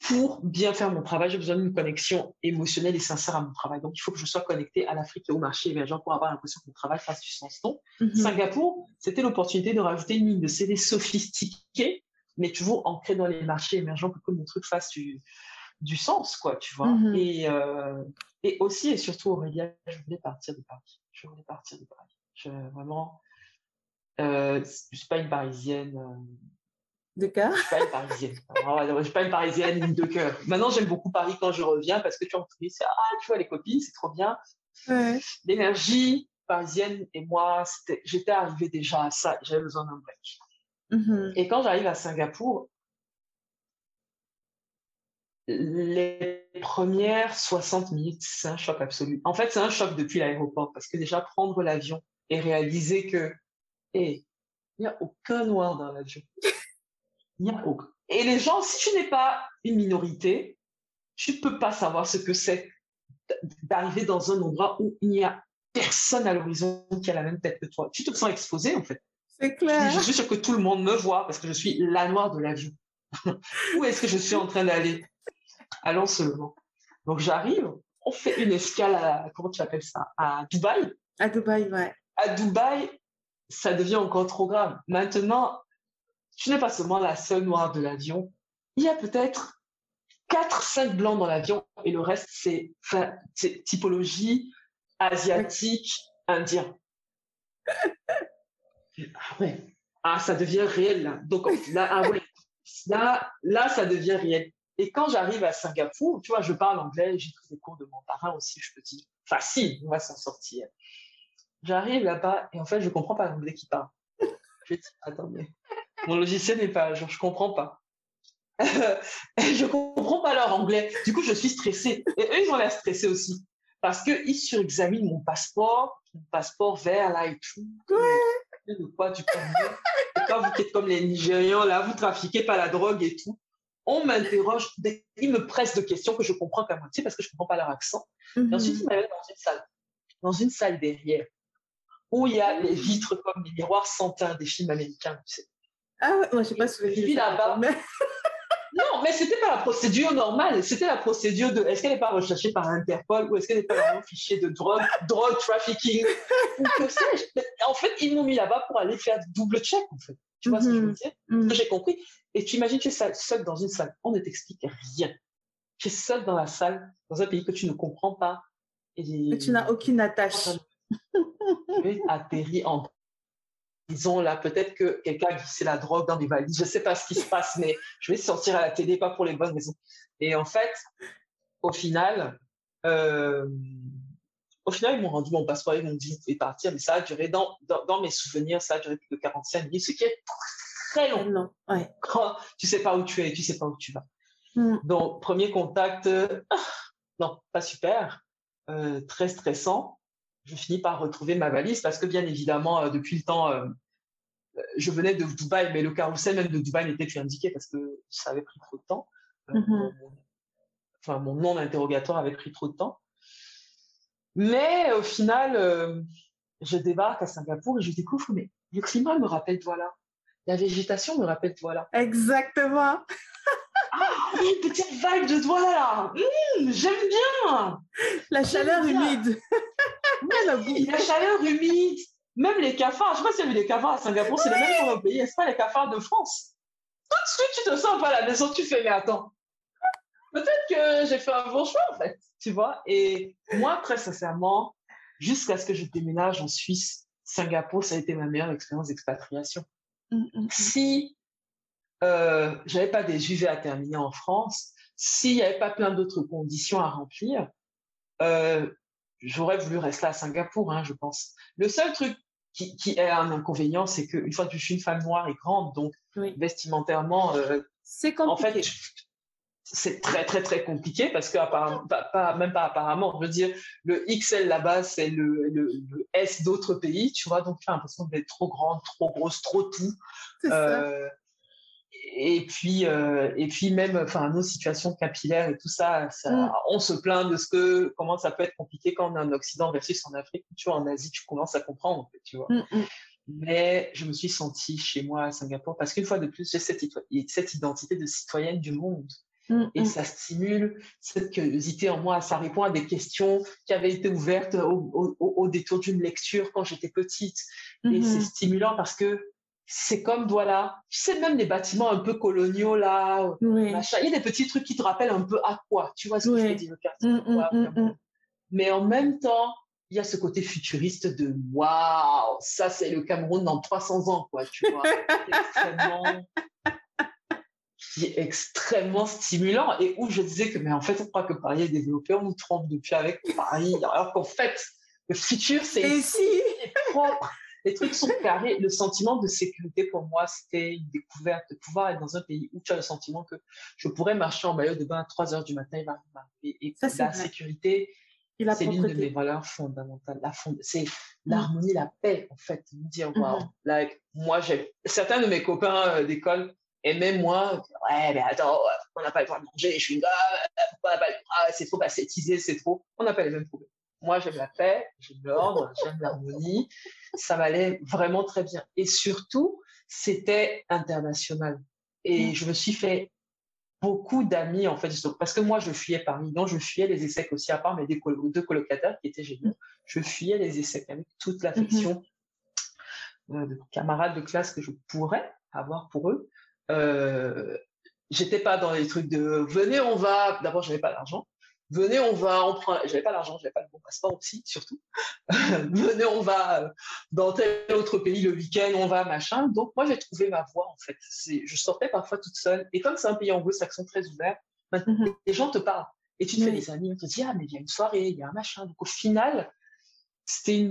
pour bien faire mon travail, j'ai besoin d'une connexion émotionnelle et sincère à mon travail. Donc, il faut que je sois connecté à l'Afrique et au marché émergent pour avoir l'impression que mon travail fasse du sens. Donc, mhm. Singapour, c'était l'opportunité de rajouter une ligne de CD sophistiquée, mais toujours ancrée dans les marchés émergents pour que mon truc fasse du, du sens, quoi, tu vois. Mhm. Et, euh, et aussi et surtout, Aurélia, je voulais partir de Paris. Je voulais partir de Paris. Je, vraiment, euh, je suis pas une parisienne. Euh, de cœur Je suis pas une parisienne. je suis pas une parisienne de cœur. Maintenant, j'aime beaucoup Paris quand je reviens parce que tu en c'est ah, tu vois les copines, c'est trop bien. L'énergie parisienne et moi, j'étais arrivée déjà à ça. J'avais besoin d'un break. Mm-hmm. Et quand j'arrive à Singapour, les premières 60 minutes, c'est un choc absolu. En fait, c'est un choc depuis l'aéroport parce que déjà prendre l'avion et réaliser que, hé, il n'y a aucun noir dans l'avion. Et les gens, si tu n'es pas une minorité, tu ne peux pas savoir ce que c'est d'arriver dans un endroit où il n'y a personne à l'horizon qui a la même tête que toi. Tu te sens exposé, en fait. C'est clair. Je suis sûr que tout le monde me voit parce que je suis la noire de la vie. (laughs) Où est-ce que je suis en train d'aller? Allons seulement. Donc j'arrive, on fait une escale à, comment tu appelles ça? À Dubaï À Dubaï, ouais. À Dubaï, ça devient encore trop grave. Maintenant, tu n'es pas seulement la seule noire de l'avion. Il y a peut-être 4, 5 blancs dans l'avion et le reste, c'est typologie asiatique, indien. Ah ouais. Ah, ça devient réel là. Donc là, ah ouais. là, là, ça devient réel. Et quand j'arrive à Singapour, tu vois, je parle anglais, j'ai pris des cours de mon parrain aussi, je peux dire, facile, on va s'en sortir. J'arrive là-bas et en fait, je comprends pas l'anglais qui parle. Je dis, attendez, mon logiciel n'est pas à jour, je comprends pas. (laughs) je comprends pas leur anglais. Du coup, je suis stressée. Et eux, ils ont l'air stressés aussi. Parce qu'ils surexaminent mon passeport, mon passeport vert là et tout. Ouais. De quoi tu Et quand vous êtes comme les Nigérians, là, vous trafiquez pas la drogue et tout. On m'interroge, ils me pressent de questions que je comprends qu'à moitié parce que je comprends pas leur accent. Et ensuite, ils mhm. m'amènent dans une salle, dans une salle derrière, où il y a les vitres comme les miroirs santins des films américains, tu sais. Ah ouais, moi je sais pas si avez là-bas. Mais... (laughs) Non, mais c'était pas la procédure normale. C'était la procédure de est-ce qu'elle n'est pas recherchée par Interpol ou est-ce qu'elle n'est pas vraiment fichée de drogue, drogue trafficking ou que sais-je. En fait, ils m'ont mis là-bas pour aller faire double check, en fait. Tu vois ce que je veux mhm. dire? Mm J'ai compris. Et tu imagines, tu es seul dans une salle. On ne t'explique rien. Tu es seul dans la salle, dans un pays que tu ne comprends pas. Et, tu n'as aucune attache. (laughs) Tu es atterri en disons là, peut-être que quelqu'un a glissé la drogue dans des valises, je ne sais pas ce qui se passe, mais je vais sortir à la télé, pas pour les bonnes raisons. Et en fait, au final, euh, au final, ils m'ont rendu mon passeport, ils m'ont dit, et partir, mais ça a duré, dans, dans, mes souvenirs, ça a duré plus de 45 minutes, ce qui est très long. Non, ouais. Quand tu sais pas où tu es, tu sais pas où tu vas. Hmm. Donc, premier contact, euh, non, pas super, euh, très stressant je finis par retrouver ma valise parce que bien évidemment, euh, depuis le temps, euh, euh, je venais de Dubaï, mais le carrousel même de Dubaï n'était plus indiqué parce que ça avait pris trop de temps. Mm-hmm. Enfin, mon nom d'interrogatoire avait pris trop de temps. Mais au final, je débarque à Singapour et je découvre, mais le climat me rappelle voilà. La végétation me rappelle voilà. Exactement. ah, une petite vibe de voilà. Mmh, j'aime bien. La chaleur humide. La chaleur humide. Même les cafards, je sais pas si y a les cafards à Singapour, c'est les mêmes pour le pays, n'est-ce pas les cafards de France? Tout de suite, tu te sens pas à la maison, tu fais, mais attends, peut-être que j'ai fait un bon choix, en fait, tu vois. Et moi, très sincèrement, jusqu'à ce que je déménage en Suisse, Singapour, ça a été ma meilleure expérience d'expatriation. Mm, mm, mm. Si euh, j'avais pas des UV à terminer en France, s'il n'y avait pas plein d'autres conditions à remplir, euh, j'aurais voulu rester à Singapour, hein, je pense. Le seul truc qui, qui est un inconvénient, c'est qu'une fois que je suis une femme noire et grande, donc vestimentairement, euh, c'est En fait, c'est très très très compliqué parce que pas, même pas apparemment, je veux dire, le XL là-bas, c'est le, le, S d'autres pays, tu vois, donc tu as l'impression d'être trop grande, trop grosse, trop tout. Euh, et puis euh, et puis même enfin nos situations capillaires et tout ça, ça mm. on se plaint de ce que comment ça peut être compliqué quand on est en Occident versus en Afrique tu vois en Asie tu commences à comprendre tu vois mm, mm. mais je me suis sentie chez moi à Singapour parce qu'une fois de plus j'ai cette, cette identité de citoyenne du monde et ça stimule cette curiosité en moi. Ça répond à des questions qui avaient été ouvertes au, au, détour d'une lecture quand j'étais petite. Et c'est stimulant parce que c'est comme voilà, tu sais même les bâtiments un peu coloniaux là, il y a des petits trucs qui te rappellent un peu à quoi, tu vois ce que je veux dire le quartier. Mm, mm, mm, Mais en même temps, il y a ce côté futuriste de waouh, ça c'est le Cameroun dans 300 ans quoi, tu vois, extrêmement qui est extrêmement stimulant et où je disais que mais en fait on croit que Paris est développé, on nous trompe depuis avec Paris alors qu'en fait le futur c'est ici propre les trucs sont carrés. Le sentiment de sécurité pour moi, c'était une découverte de pouvoir être dans un pays où tu as le sentiment que je pourrais marcher en maillot de bain à 3 heures du matin, et, et la sécurité, c'est l'une de mes valeurs fondamentales. La c'est mm. l'harmonie, la paix, en fait. Me dire, wow, mm-hmm. like, moi, j'ai certains de mes copains euh, d'école, et même moi, ouais, mais attends, on n'a pas le droit de manger je suis pourquoi pas c'est trop ascétisé, c'est trop. On n'a pas les mêmes problèmes. Moi, j'aime la paix, j'aime l'ordre, j'aime l'harmonie. Ça m'allait vraiment très bien. Et surtout, c'était international. Et je me suis fait beaucoup d'amis, en fait, parce que moi, je fuyais parmi, donc je fuyais les essais aussi, à part mes deux, colocataires qui étaient géniaux, je fuyais les essais avec toute l'affection euh, de camarades de classe que je pourrais avoir pour eux. Euh, j'étais pas dans les trucs de venez, on va. D'abord, j'avais pas d'argent. Venez, on va, prend. J'avais pas l'argent, j'avais pas le bon passeport aussi, surtout. (laughs) venez, on va dans tel autre pays le week-end, on va machin. Donc moi, j'ai trouvé ma voie en fait. Je sortais parfois toute seule. Et comme c'est un pays anglo-saxon très ouvert, ben, mhm. les gens te parlent et tu te fais des amis. On te dit ah mais il y a une soirée, il y a un machin. Donc au final, c'était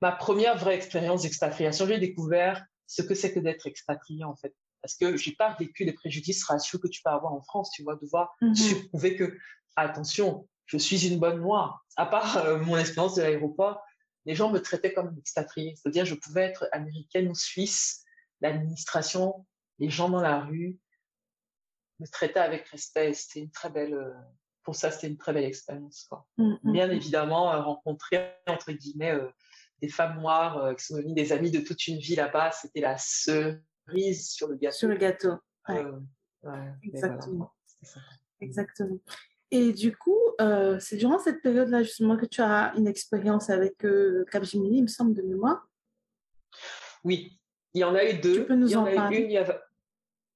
ma première vraie expérience d'expatriation. J'ai découvert ce que c'est que d'être expatrié en fait parce que j'ai pas vécu les préjudices raciaux que tu peux avoir en France, tu vois, devoir mm prouver que attention, je suis une bonne noire. À part euh, mon expérience de l'aéroport, les gens me traitaient comme une expatriée. C'est-à-dire, je pouvais être américaine ou suisse, l'administration, les gens dans la rue me traitaient avec respect. C'était une très belle, euh, pour ça, c'était une très belle expérience. Quoi. Mmh, mmh, Bien mmh. évidemment, euh, rencontrer, entre guillemets, des femmes noires qui sont devenues des amis de toute une vie là-bas, c'était la cerise sur le gâteau. Sur le gâteau. Exactement. Exactement. Et du coup, euh, c'est durant cette période-là justement que tu as une expérience avec euh, Capgemini, il me semble, de mémoire. Oui, il y en a eu deux. Tu peux nous en, parler?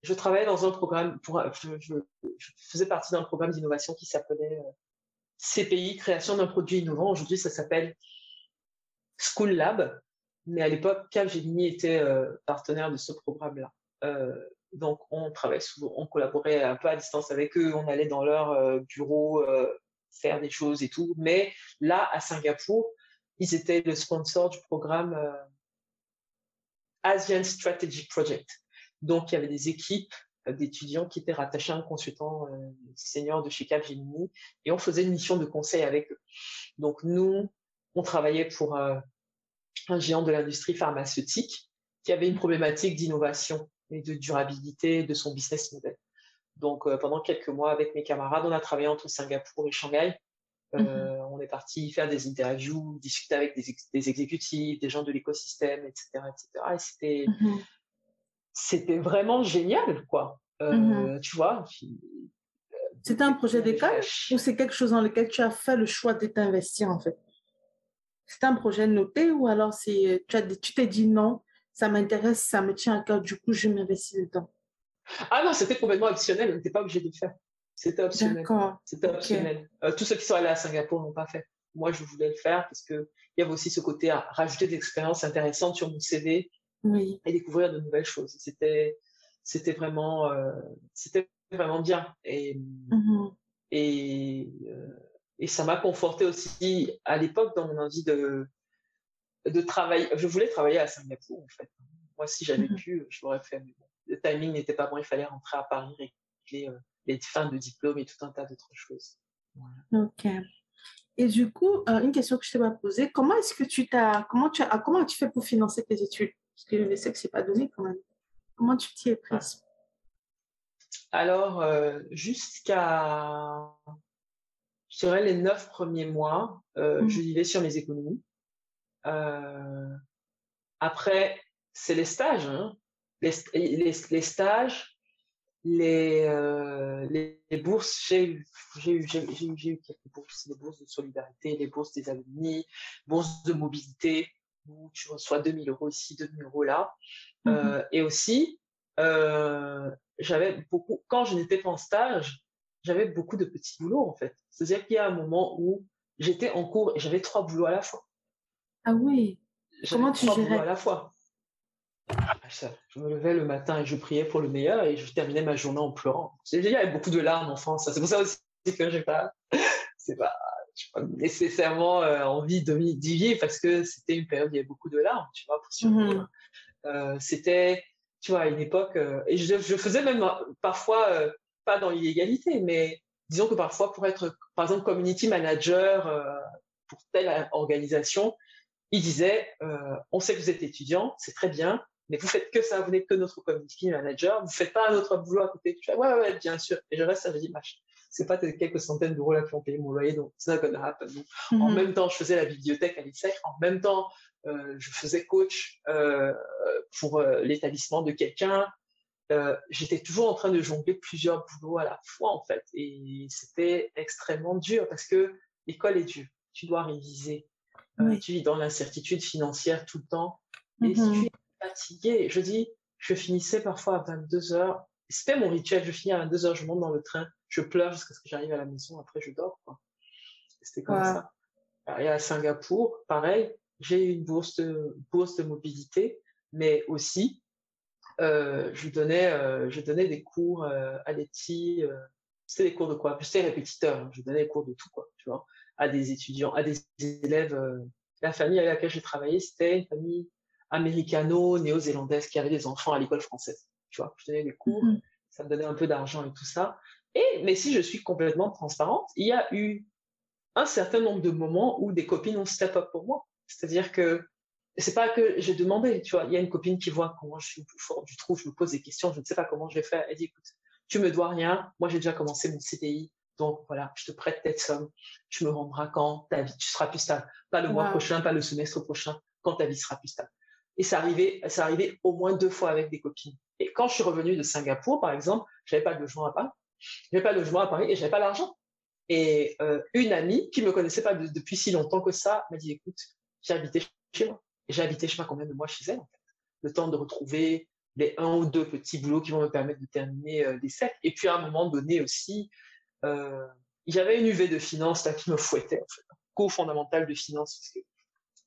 Je travaillais dans un programme, pour, je, faisais partie d'un programme d'innovation qui s'appelait euh, CPI, création d'un produit innovant. Aujourd'hui, ça s'appelle School Lab. Mais à l'époque, Capgemini était partenaire de ce programme-là. Donc, on travaillait souvent, on collaborait un peu à distance avec eux, on allait dans leur euh, bureau euh, faire des choses et tout. Mais là, à Singapour, ils étaient le sponsor du programme euh, Asian Strategy Project. Donc, il y avait des équipes d'étudiants qui étaient rattachés à un consultant senior de chez Capgemini et on faisait une mission de conseil avec eux. Donc, nous, on travaillait pour un géant de l'industrie pharmaceutique qui avait une problématique d'innovation et de durabilité de son business model. Donc, euh, pendant quelques mois, avec mes camarades, on a travaillé entre Singapour et Shanghai. Euh, mhm. On est parti faire des interviews, discuter avec des, des exécutifs, des gens de l'écosystème, etc., etc. Et c'était, mhm. c'était vraiment génial, quoi. Euh, mhm. Tu vois. C'était un projet d'école ou c'est quelque chose dans lequel tu as fait le choix de t'investir, en fait? C'est un projet noté ou alors c'est, tu t'es dit non, ça m'intéresse, ça me tient à cœur, du coup, je m'investis dedans. Ah non, c'était complètement optionnel, on n'était pas obligé de le faire. C'était optionnel. C'était optionnel. Euh, tous ceux qui sont allés à Singapour l'ont pas fait. Moi, je voulais le faire parce qu'il y avait aussi ce côté à rajouter des expériences intéressantes sur mon CV oui. et découvrir de nouvelles choses. C'était, c'était vraiment, euh, c'était vraiment bien. Et, mm-hmm. et, euh, et ça m'a conforté aussi à l'époque dans mon envie de, de travailler. Je voulais travailler à Singapour, en fait. Moi, si j'avais mhm. pu, je l'aurais fait. Mais bon, le timing n'était pas bon. Il fallait rentrer à Paris, régler euh, les fins de diplôme et tout un tas d'autres choses. Ok. Et du coup, euh, une question que je t'ai pas posée, comment est-ce que tu t'as, comment tu as, comment tu fais pour financer tes études? Parce que je sais que c'est pas donné quand même. Comment tu t'y es prise? Alors, euh, jusqu'à, je dirais les neuf premiers mois, mhm. je vivais sur mes économies. Euh, après, c'est les stages. Hein. Les, les, les, stages, les, euh, les, bourses, j'ai eu, j'ai eu, eu quelques bourses, les bourses de solidarité, les bourses des alumni, bourses de mobilité, où tu reçois 2000 euros ici, 2000 euros là. Euh, et aussi, euh, j'avais beaucoup, quand je n'étais pas en stage, j'avais beaucoup de petits boulots en fait. C'est-à-dire qu'il y a un moment où j'étais en cours et j'avais trois boulots à la fois. Ah oui. Comment tu gérais à la fois ah, je me levais le matin et je priais pour le meilleur et je terminais ma journée en pleurant. Il y avait beaucoup de larmes en France. C'est pour ça aussi que j'ai pas, c'est pas, pas nécessairement euh, envie d'y vivre parce que c'était une période où il y avait beaucoup de larmes, tu vois, pour mmh euh, c'était, tu vois, à une époque, euh, et je, je, faisais même parfois, pas dans l'illégalité, mais disons que parfois pour être, par exemple, community manager pour telle organisation, il disait euh, on sait que vous êtes étudiant, c'est très bien, mais vous faites que ça, vous n'êtes que notre community manager, vous faites pas un autre boulot à côté. Tu fais ouais, ouais, bien sûr. Et je reste, ça, je dis, c'est pas quelques centaines d'euros là qui ont payé mon loyer, donc c'est not gonna happen. En mhm. même temps, je faisais la bibliothèque à l'ISEC, en même temps, euh, je faisais coach euh, pour l'établissement de quelqu'un. j'étais toujours en train de jongler plusieurs boulots à la fois, en fait. Et c'était extrêmement dur parce que l'école est dure. Tu dois réviser. Euh, tu vis dans l'incertitude financière tout le temps. Et si mm-hmm. tu es fatigué, je dis, je finissais parfois à 22 heures. C'était mon rituel. Je finis à 22 heures, je monte dans le train, je pleure jusqu'à ce que j'arrive à la maison. Après, je dors. C'était comme ça. Et à Singapour, pareil, j'ai eu une bourse de, bourse de mobilité, mais aussi, euh, je, donnais, euh, je donnais des cours euh, à des petits. c'était des cours de quoi? J'étais répétiteur, hein. je donnais des cours de tout, quoi, tu vois, à des étudiants, à des élèves. la famille avec laquelle j'ai travaillé, c'était une famille américano-néo-zélandaise qui avait des enfants à l'école française. Tu vois, je donnais des cours, mmh ça me donnait un peu d'argent et tout ça. Et, mais si je suis complètement transparente, il y a eu un certain nombre de moments où des copines ont step up pour moi. C'est-à-dire que c'est pas que j'ai demandé, tu vois, il y a une copine qui voit comment je suis fort du trou, je me pose des questions, je ne sais pas comment je vais faire. Elle dit, écoute, tu me dois rien, moi j'ai déjà commencé mon CDI, donc voilà, je te prête cette somme, tu me rendras quand ta vie, tu seras plus stable. Pas le mois prochain, pas le semestre prochain, quand ta vie sera plus stable. Et ça arrivait, ça arrivait au moins deux fois avec des copines. Et quand je suis revenue de Singapour, par exemple, j'avais pas de logement à Paris, j'avais pas de logement à Paris et j'avais pas l'argent. Et euh, une amie qui me connaissait pas depuis si longtemps que ça m'a dit, écoute, j'ai habité chez moi. Et j'ai habité, je sais pas combien de mois chez elle, en fait. Le temps de retrouver les un ou deux petits boulots qui vont me permettre de terminer euh, des secs. Et puis, à un moment donné aussi, euh, il y avait une UV de finance là qui me fouettait, en fait. Un cours fondamental de finance, parce que,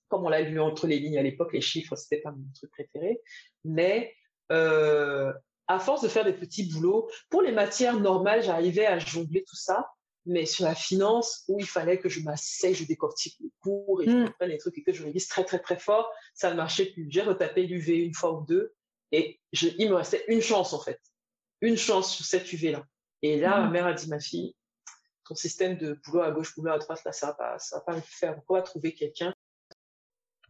comme on l'a lu entre les lignes à l'époque, les chiffres, c'était pas mon truc préféré. Mais, euh, à force de faire des petits boulots, pour les matières normales, j'arrivais à jongler tout ça mais sur la finance, où il fallait que je m'asseye, je décortique le cours et je mm. les trucs et que je révise très, très, très fort, ça ne marchait plus. J'ai retapé l'UV une fois ou deux et je, il me restait une chance, en fait. Une chance sur cette UV-là. Et là, ma mm. mère a dit, ma fille, ton système de boulot à gauche, boulot à droite, là, ça va pas, ça va pas le faire. On va trouver quelqu'un.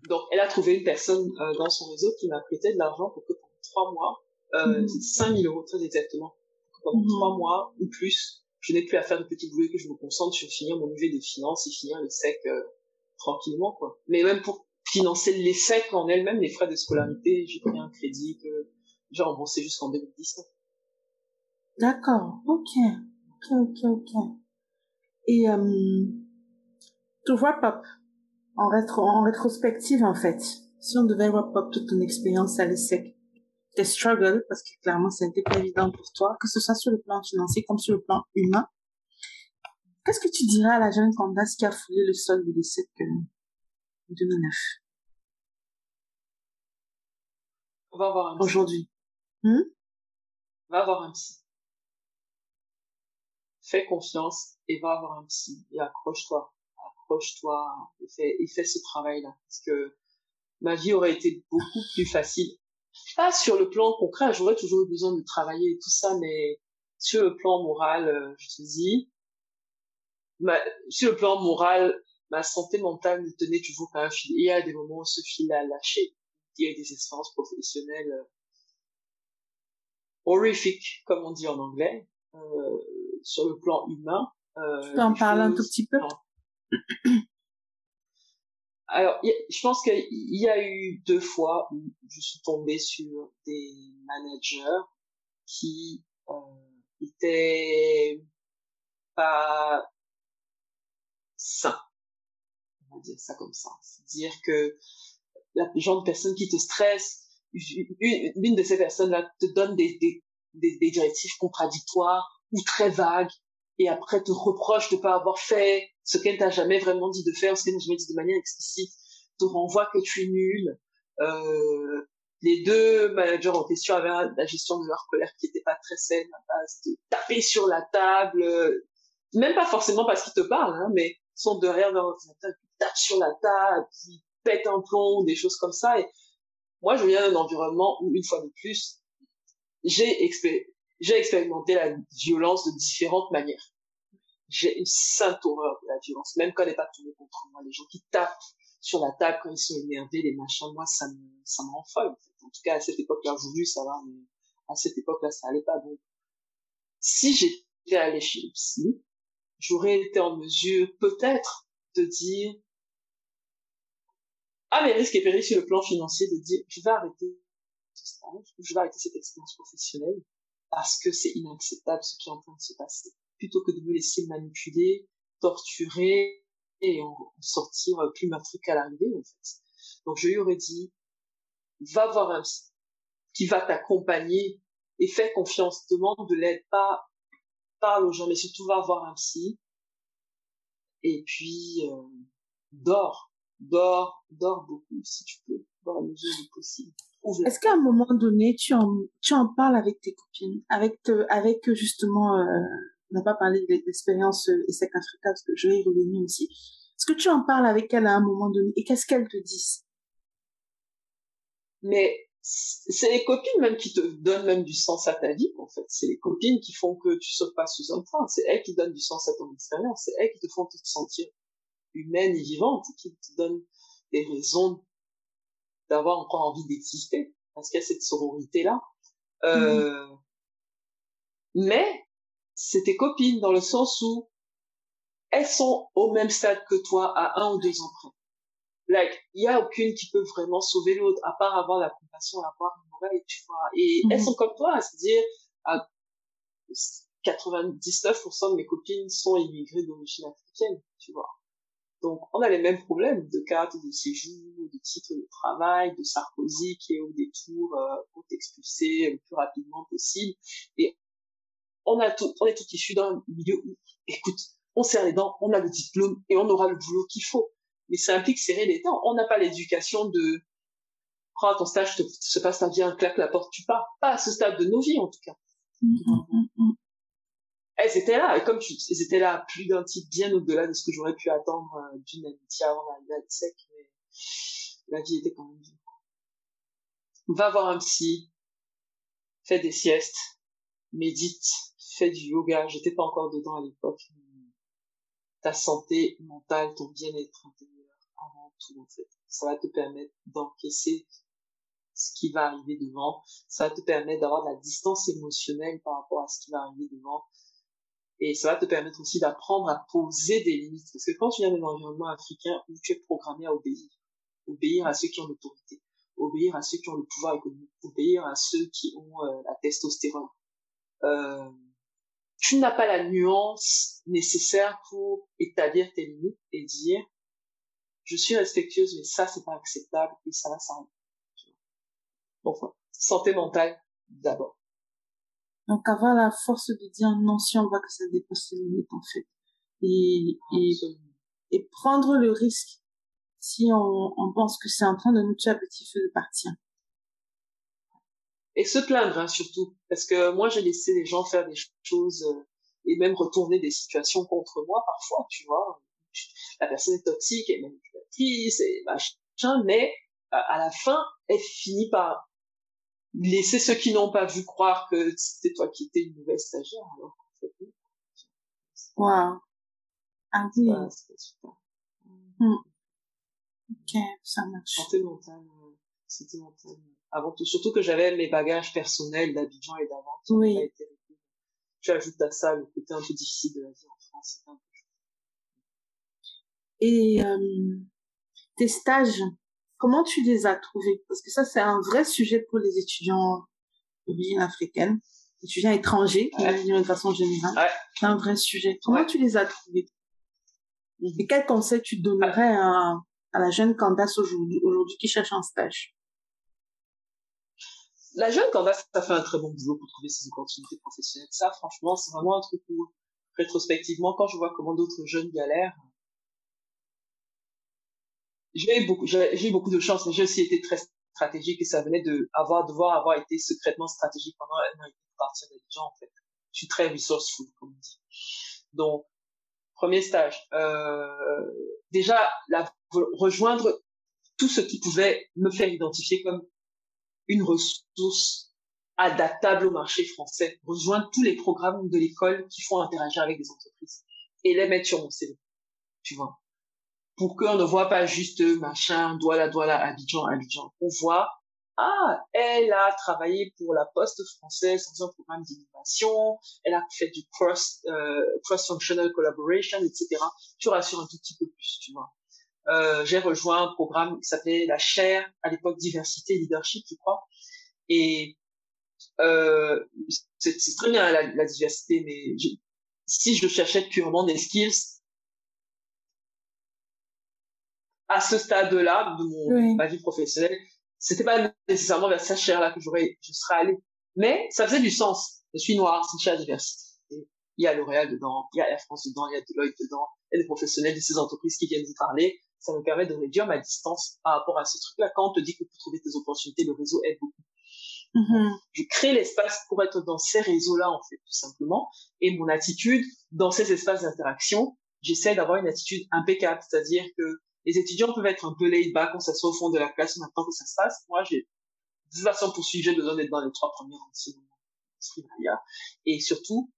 Donc, elle a trouvé une personne euh, dans son réseau qui m'a prêté de l'argent pour que pendant trois mois, euh, mm. 5 000 euros très exactement, pendant mm. trois mois ou plus, je n'ai plus à faire de petits boulots que je me concentre sur finir mon UV de finance et finir les secs euh, tranquillement quoi. Mais même pour financer les secs en elles-mêmes, les frais de scolarité, j'ai pris un crédit que j'ai remboursé jusqu'en 2019. D'accord, ok, ok, ok, ok. Et euh, to wrap up, en, rétro, en rétrospective en fait, si on devait wrap up toute ton expérience à l'ESSEC, tes struggles, parce que clairement, ça n'était pas évident pour toi, que ce soit sur le plan financier comme sur le plan humain. Qu'est-ce que tu dirais à la jeune Candace qui a foulé le sol de l'ESSEC en 2009 On va avoir un Aujourd'hui. Hmm? Va avoir un psy. Fais confiance et va avoir un psy et accroche-toi. Accroche-toi et fais, et ce travail-là. Parce que ma vie aurait été beaucoup plus facile pas sur le plan concret, j'aurais toujours eu besoin de travailler et tout ça, mais sur le plan moral, euh, je te dis, sur le plan moral, ma santé mentale me tenait toujours par un fil. il y a des moments où ce fil a lâché. Il y a des expériences professionnelles euh, horrifiques, comme on dit en anglais, euh, sur le plan humain. Euh, tu peux en parler un tout petit peu? (coughs) alors, je pense qu'il y a eu deux fois où je suis tombée sur des managers qui euh, étaient pas sains. On va dire ça comme ça. C'est-à-dire que la genre de personne qui te stresse, l'une de ces personnes-là te donne des, des, des, des directives contradictoires ou très vagues et après te reproche de pas avoir fait ce qu'elle t'a jamais vraiment dit de faire, ce qu'elle t'a jamais dit de manière explicite, te renvoie que tu es nul. Euh, les deux managers en question avaient la gestion de leur colère qui était pas très saine, à base de taper sur la table, euh, même pas forcément parce qu'ils te parlent, hein, mais sont derrière leur ordinateur, qui tapent sur la table, qui pètent un plomb, des choses comme ça. Et moi, je viens d'un environnement où, une fois de plus, j'ai j'ai expérimenté la violence de différentes manières. J'ai une sainte horreur de la violence, même quand elle n'est pas tournée contre moi. Les gens qui tapent sur la table quand ils sont énervés, les machins, moi, ça me, ça me rend folle. En, tout cas, à cette époque-là, aujourd'hui, ça va, mais à cette époque-là, ça allait pas. Donc, si j'étais allé chez le psy, j'aurais été en mesure, peut-être, de dire, à mes risques et périls sur le plan financier, de dire, je vais arrêter ce stage, je vais arrêter cette expérience professionnelle parce que c'est inacceptable ce qui est en train de se passer. Plutôt que de me laisser manipuler, torturer et en, sortir plus meurtri qu'à l'arrivée, en fait. Donc, je lui aurais dit, va voir un psy qui va t'accompagner et fais confiance, demande de l'aide, pas, parle aux gens, mais surtout va voir un psy. Et puis, euh, dors, dors, dors beaucoup si tu peux, dans la mesure du possible. Est-ce qu'à un moment donné, tu en, tu en parles avec tes copines, avec, avec justement, euh, on n'a pas parlé de l'expérience euh, ESSEC Africa, parce que je vais y revenir aussi. Est-ce que tu en parles avec elles à un moment donné? Et qu'est-ce qu'elles te disent? Mais c'est les copines même qui te donnent même du sens à ta vie, en fait. C'est les copines qui font que tu sautes pas sous un train. C'est elles qui donnent du sens à ton expérience. C'est elles qui te font te sentir humaine et vivante, qui te donnent des raisons d'avoir encore envie d'exister, parce qu'il y a cette sororité-là. Euh, mmh. Mais c'est tes copines dans le sens où elles sont au même stade que toi à un ou deux ans près. Like, il y a aucune qui peut vraiment sauver l'autre, à part avoir la compassion, avoir une oreille, tu vois. Et elles mmh. sont comme toi, c'est-à-dire, à 99% de mes copines sont immigrées d'origine africaine, tu vois. Donc, on a les mêmes problèmes de carte de séjour, de titre de travail, de Sarkozy qui est au détour euh, pour t'expulser le plus rapidement possible. Et on a tout, on est tout issu d'un milieu où, écoute, on serre les dents, on a le diplôme et on aura le boulot qu'il faut. Mais ça implique serrer les dents. On n'a pas l'éducation de prends ton stage, te, se passe un claque la porte, tu pars. Pas à ce stade de nos vies, en tout cas. Mmh, mmh, mmh, elles étaient là, comme tu, elles étaient là plus d'un type bien au-delà de ce que j'aurais pu attendre euh, d'une amitié avant la sec, mais la vie était quand même dure. Va voir un psy, fais des siestes, médite, fais du yoga, j'étais pas encore dedans à l'époque. Ta santé mentale, ton bien-être intérieur, avant tout en fait. Ça va te permettre d'encaisser ce qui va arriver devant. Ça va te permettre d'avoir de la distance émotionnelle par rapport à ce qui va arriver devant. Et ça va te permettre aussi d'apprendre à poser des limites. Parce que quand tu viens d'un environnement africain où tu es programmé à obéir, obéir à ceux qui ont l'autorité, obéir à ceux qui ont le pouvoir économique, obéir à ceux qui ont euh, la testostérone, euh, tu n'as pas la nuance nécessaire pour établir tes limites et dire je suis respectueuse mais ça c'est pas acceptable et ça va s'arrêter. Enfin, santé mentale d'abord. Donc avoir la force de dire non si on voit que ça dépasse les limites en fait. Et, et, et, prendre le risque si on, on pense que c'est en train de nous tuer à petit feu de partir. Et se plaindre hein, surtout. Parce que moi j'ai laissé les gens faire des choses euh, et même retourner des situations contre moi parfois, tu vois. La personne est toxique, elle est manipulatrice et machin, mais à la fin, elle finit par laisser ceux qui n'ont pas vu croire que c'était toi qui étais une nouvelle stagiaire, alors qu'en fait, Wow. Ah oui. c'était super. Hmm. Ok, ça marche. Santé mentale, euh, santé mentale. Avant tout, surtout que j'avais mes bagages personnels d'Abidjan et d'avant. Oui. Tu ajoutes à ça le côté un peu difficile de la vie en France. Et euh, tes stages, Comment tu les as trouvés? Parce que ça, c'est un vrai sujet pour les étudiants d'origine africaine, étudiants étrangers, de façon générale. C'est un vrai sujet. Comment tu les as trouvés? Mhm. Et quel conseil tu donnerais à, à la jeune Candace aujourd'hui, aujourd'hui qui cherche un stage? La jeune Candace a fait un très bon boulot pour trouver ses opportunités professionnelles. Ça, franchement, c'est vraiment un truc où, rétrospectivement, quand je vois comment d'autres jeunes galèrent, j'ai eu beaucoup, j'ai eu beaucoup de chance, mais j'ai aussi été très stratégique et ça venait de avoir, devoir avoir été secrètement stratégique pendant un an et partir d'Abidjan, en fait. Je suis très resourceful, comme on dit. Donc, premier stage, euh, déjà, la, rejoindre tout ce qui pouvait me faire identifier comme une ressource adaptable au marché français. Rejoindre tous les programmes de l'école qui font interagir avec des entreprises et les mettre sur mon CV. Tu vois pour qu'on ne voit pas juste machin, Douala, Douala, Abidjan, Abidjan. On voit, ah, elle a travaillé pour la Poste française dans un programme d'innovation, elle a fait du cross, euh, cross-functional collaboration, etc. Tu rassures un tout petit peu plus, tu vois. Euh, j'ai rejoint un programme qui s'appelait la chaire, à l'époque diversité leadership, je crois, Et euh, c'est très bien la, diversité, mais si je cherchais purement des skills, à ce stade-là de mon, ma vie professionnelle, c'était pas nécessairement vers cette chair-là que j'aurais, je serais allée. Mais ça faisait du sens. Je suis noire, c'est une diversité. Il y a L'Oréal dedans, il y a Air France dedans, il y a Deloitte dedans, il y a des professionnels de ces entreprises qui viennent vous parler. Ça me permet de réduire ma distance par rapport à ce truc-là. Quand on te dit que pour trouver tes opportunités, le réseau aide beaucoup. Mm-hmm. Je crée l'espace pour être dans ces réseaux-là, en fait, tout simplement. Et mon attitude, dans ces espaces d'interaction, j'essaie d'avoir une attitude impeccable. C'est-à-dire que les étudiants peuvent être un peu laid back quand ça soit au fond de la classe, maintenant que ça se passe. Moi, j'ai, de toute façon, poursuivre, j'ai besoin d'être dans les trois premiers rangs, Et surtout,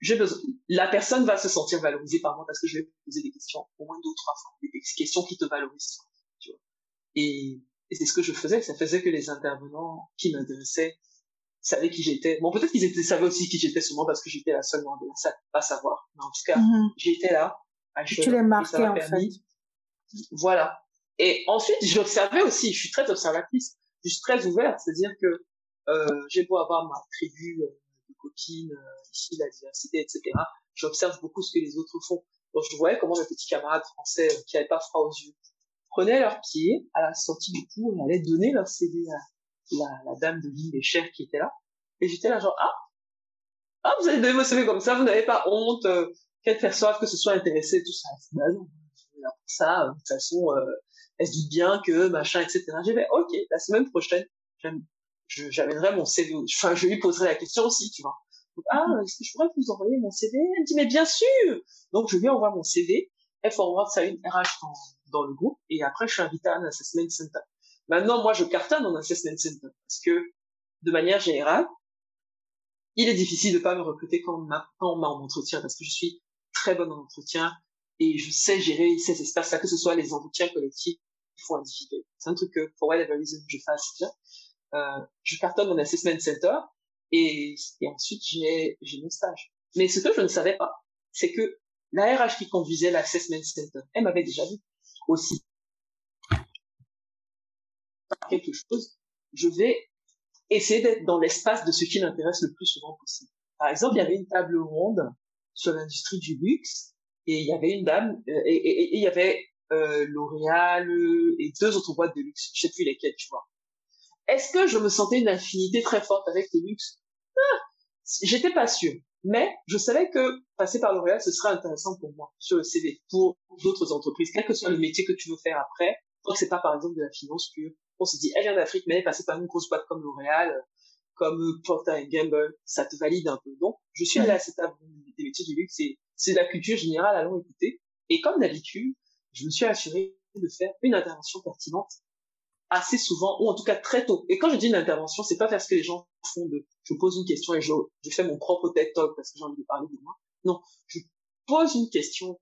j'ai besoin, la personne va se sentir valorisée par moi parce que je vais poser des questions au moins deux ou trois fois, des questions qui te valorisent, tu vois. Et et c'est ce que je faisais. Ça faisait que les intervenants qui m'intéressaient savaient qui j'étais. Bon, peut-être qu'ils étaient, savaient aussi qui j'étais seulement parce que j'étais la seule noire de la salle. Pas savoir. Mais en tout cas, mhm. j'étais là. À tu les marquais, en fait. Voilà. Et ensuite, j'observais aussi. Je suis très observatrice. Je suis très ouverte. C'est-à-dire que, euh, j'ai beau avoir ma tribu euh, de copines, euh, ici, la diversité, etc. J'observe beaucoup ce que les autres font. Donc, je voyais comment mes petits camarades français euh, qui n'avaient pas froid aux yeux, prenaient leurs pieds à la sortie du cours et allaient donner leur CD à la, la dame de ligne des chers qui était là. Et j'étais là genre, ah, ah, vous allez donner vos CV comme ça, vous n'avez pas honte euh, qu'elle perçoive que ce soit intéressé, tout ça. Là pour ça, euh, de toute façon, euh, elle se dit bien que, machin, etc. J'ai fait, ok, la semaine prochaine, j'amènerai mon CV, enfin, je lui poserai la question aussi, tu vois. Donc, ah, est-ce que je pourrais vous envoyer mon CV Elle me dit, mais bien sûr Donc, je lui envoie mon CV, elle forward ça à une RH dans, dans le groupe et après je suis invité à un assessment center. Maintenant, moi, je cartonne en assessment center parce que de manière générale, il est difficile de pas me recruter quand on m'a en entretien parce que je suis très bonne en entretien et je sais gérer ces espaces-là, que ce soit les entretiens collectifs ou individuels. C'est un truc que, for whatever reason, je fasse bien. Euh, je cartonne mon assessment center et, et ensuite j'ai mon stage. Mais ce que je ne savais pas, c'est que la RH qui conduisait l'assessment center, elle m'avait déjà vu aussi quelque chose, je vais essayer d'être dans l'espace de ce qui m'intéresse le plus souvent possible. Par exemple, il y avait une table ronde sur l'industrie du luxe et il y avait une dame euh, et, il y avait euh, L'Oréal et deux autres boîtes de luxe, je sais plus lesquelles, tu vois. Est-ce que je me sentais une affinité très forte avec le luxe? Ah, J'étais pas sûre. Mais je savais que passer par L'Oréal, ce serait intéressant pour moi sur le CV, pour d'autres entreprises, quel que soit le métier que tu veux faire après. Donc c'est pas par exemple de la finance pure. On se dit, elle vient d'Afrique, mais elle est passée par une grosse boîte comme L'Oréal, comme Procter Gamble, ça te valide un peu. Donc je suis allée à cette table des métiers du luxe, c'est c'est la culture générale, allons écouter. Et comme d'habitude, je me suis assuré de faire une intervention pertinente assez souvent, ou en tout cas très tôt. Et quand je dis une intervention, c'est pas parce que les gens font de, je pose une question et je, je fais mon propre TED Talk parce que j'ai envie de parler de moi. Non, je pose une question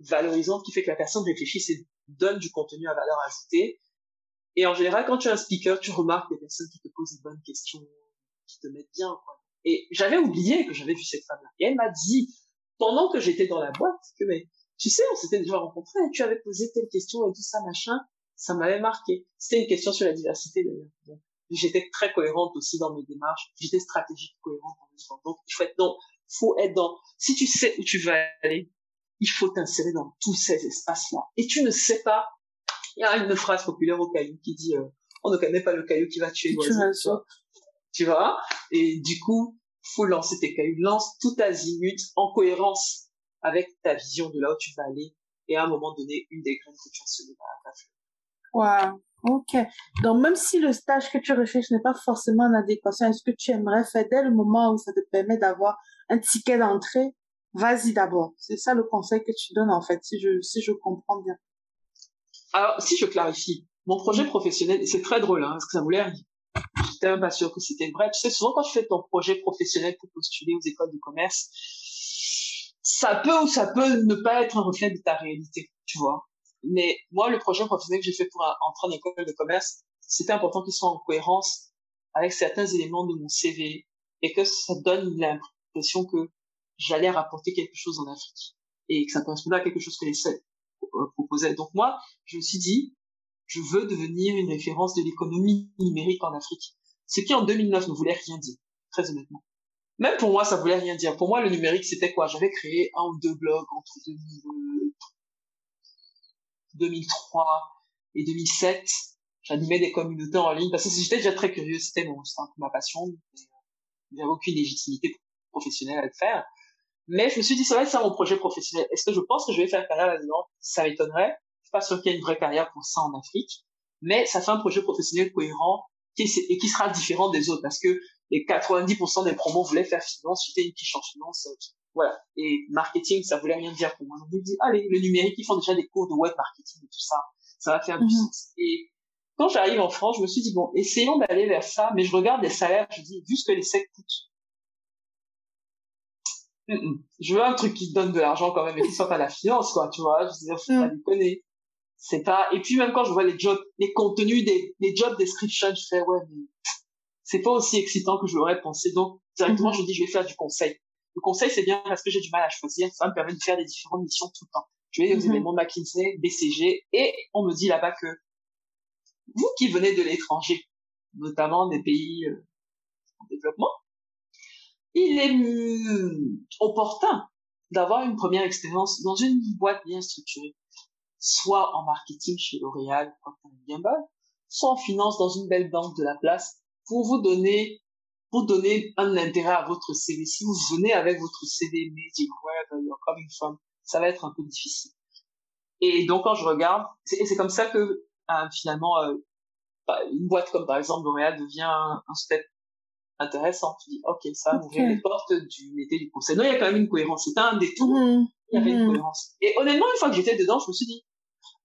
valorisante qui fait que la personne réfléchisse et donne du contenu à valeur ajoutée. Et en général, quand tu es un speaker, tu remarques des personnes qui te posent des bonnes questions, qui te mettent bien, quoi. Et j'avais oublié que j'avais vu cette femme-là. Et elle m'a dit, pendant que j'étais dans la boîte, que mais, tu sais, on s'était déjà rencontrés, tu avais posé telle question et tout ça, machin ça m'avait marqué. C'était une question sur la diversité d'ailleurs. J'étais très cohérente aussi dans mes démarches. J'étais stratégique, cohérente en même temps. Donc, il faut être dans, faut être dans, si tu sais où tu vas aller, il faut t'insérer dans tous ces espaces-là. Et tu ne sais pas, il y a une phrase populaire au caillou qui dit, euh, on ne connaît pas le caillou qui va tuer l'oiseau. Tu vois? Et du coup, faut lancer tes cailloux. Lance tout azimut en cohérence avec ta vision de là où tu vas aller. Et à un moment donné, une des graines que tu as semées va, Wow. Ok. Donc, même si le stage que tu recherches n'est pas forcément en adéquation, est-ce que tu aimerais faire dès le moment où ça te permet d'avoir un ticket d'entrée, vas-y d'abord. C'est ça le conseil que tu donnes, en fait, si je, si je comprends bien. Alors, si je clarifie, mon projet professionnel, c'est très drôle, hein, parce que ça voulait J'étais pas sûr que c'était vrai. Tu sais, souvent quand tu fais ton projet professionnel pour postuler aux écoles de commerce, ça peut ou ça peut ne pas être un reflet de ta réalité, tu vois. Mais moi, le projet professionnel que j'ai fait pour entrer en école de commerce, c'était important qu'il soit en cohérence avec certains éléments de mon CV et que ça donne l'impression que j'allais rapporter quelque chose en Afrique et que ça correspondait à quelque chose que les CEL euh, proposaient. Donc moi, je me suis dit, je veux devenir une référence de l'économie numérique en Afrique. Ce qui en 2009 ne voulait rien dire, très honnêtement. Même pour moi, ça voulait rien dire. Pour moi, le numérique, c'était quoi? J'avais créé un ou deux blogs entre 2003 et 2007. J'animais des communautés en ligne parce que j'étais déjà très curieux. C'était mon, un peu ma passion. J'avais aucune légitimité professionnelle à le faire. Mais je me suis dit, ça va être ça mon projet professionnel. Est-ce que je pense que je vais faire carrière là-dedans? Ça m'étonnerait. Je suis pas sûr qu'il y ait une vraie carrière pour ça en Afrique. Mais ça fait un projet professionnel cohérent qui, et qui sera différent des autres parce que les 90% des promos voulaient faire finance, j'étais une qui change finance, voilà. Et marketing, ça voulait rien dire pour moi. Donc, je me dis, allez, le numérique, ils font déjà des cours de web marketing et tout ça. Ça va faire du mhm. sens. Et quand j'arrive en France, je me suis dit, bon, essayons d'aller vers ça, mais je regarde les salaires, je dis, vu ce que les secs coûtent, je veux un truc qui donne de l'argent quand même et qui soit pas la finance, quoi, tu vois. Je veux dire, faut pas mm. déconner. C'est pas, et puis même quand je vois les jobs, les contenus des, les job descriptions, je fais, ouais, mais c'est pas aussi excitant que je l'aurais pensé. Donc, directement, mm-hmm. je dis, je vais faire du conseil. Le conseil, c'est bien parce que j'ai du mal à choisir. Ça me permet de faire des différentes missions tout le temps. Je vais aux mm-hmm. événements McKinsey, BCG, et on me dit là-bas que vous qui venez de l'étranger, notamment des pays euh, en développement, il est mm, opportun d'avoir une première expérience dans une boîte bien structurée, soit en marketing chez L'Oréal, Gamble, soit en finance dans une belle banque de la place pour vous donner pour donner un intérêt à votre CV. Si vous venez avec votre CV Magic Web, you're coming from, ça va être un peu difficile. Et donc quand je regarde, c'est comme ça que euh, finalement euh, bah, une boîte comme par exemple L'Oréal devient un step intéressant. Tu dis, ok, ça okay. les portes du métier du conseil. Non, il y a quand même une cohérence. C'était un détour. Mm-hmm. Il y avait une mm-hmm. cohérence. Et honnêtement, une fois que j'étais dedans, je me suis dit,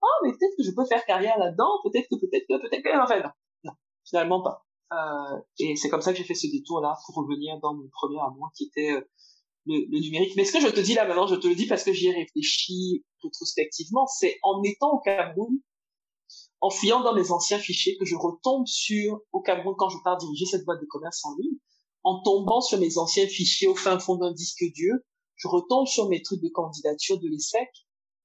oh, mais peut-être que je peux faire carrière là-dedans. Peut-être que, peut-être que, peut-être que, en fait, non. non finalement pas. Euh, et c'est comme ça que j'ai fait ce détour-là pour revenir dans mon premier amour qui était euh, le, le, numérique. Mais ce que je te dis là maintenant, je te le dis parce que j'y ai réfléchi rétrospectivement, c'est en étant au Cameroun, en fuyant dans mes anciens fichiers que je retombe sur, au Cameroun, quand je pars diriger cette boîte de commerce en ligne, en tombant sur mes anciens fichiers au fin fond d'un disque dur, je retombe sur mes trucs de candidature de l'ESSEC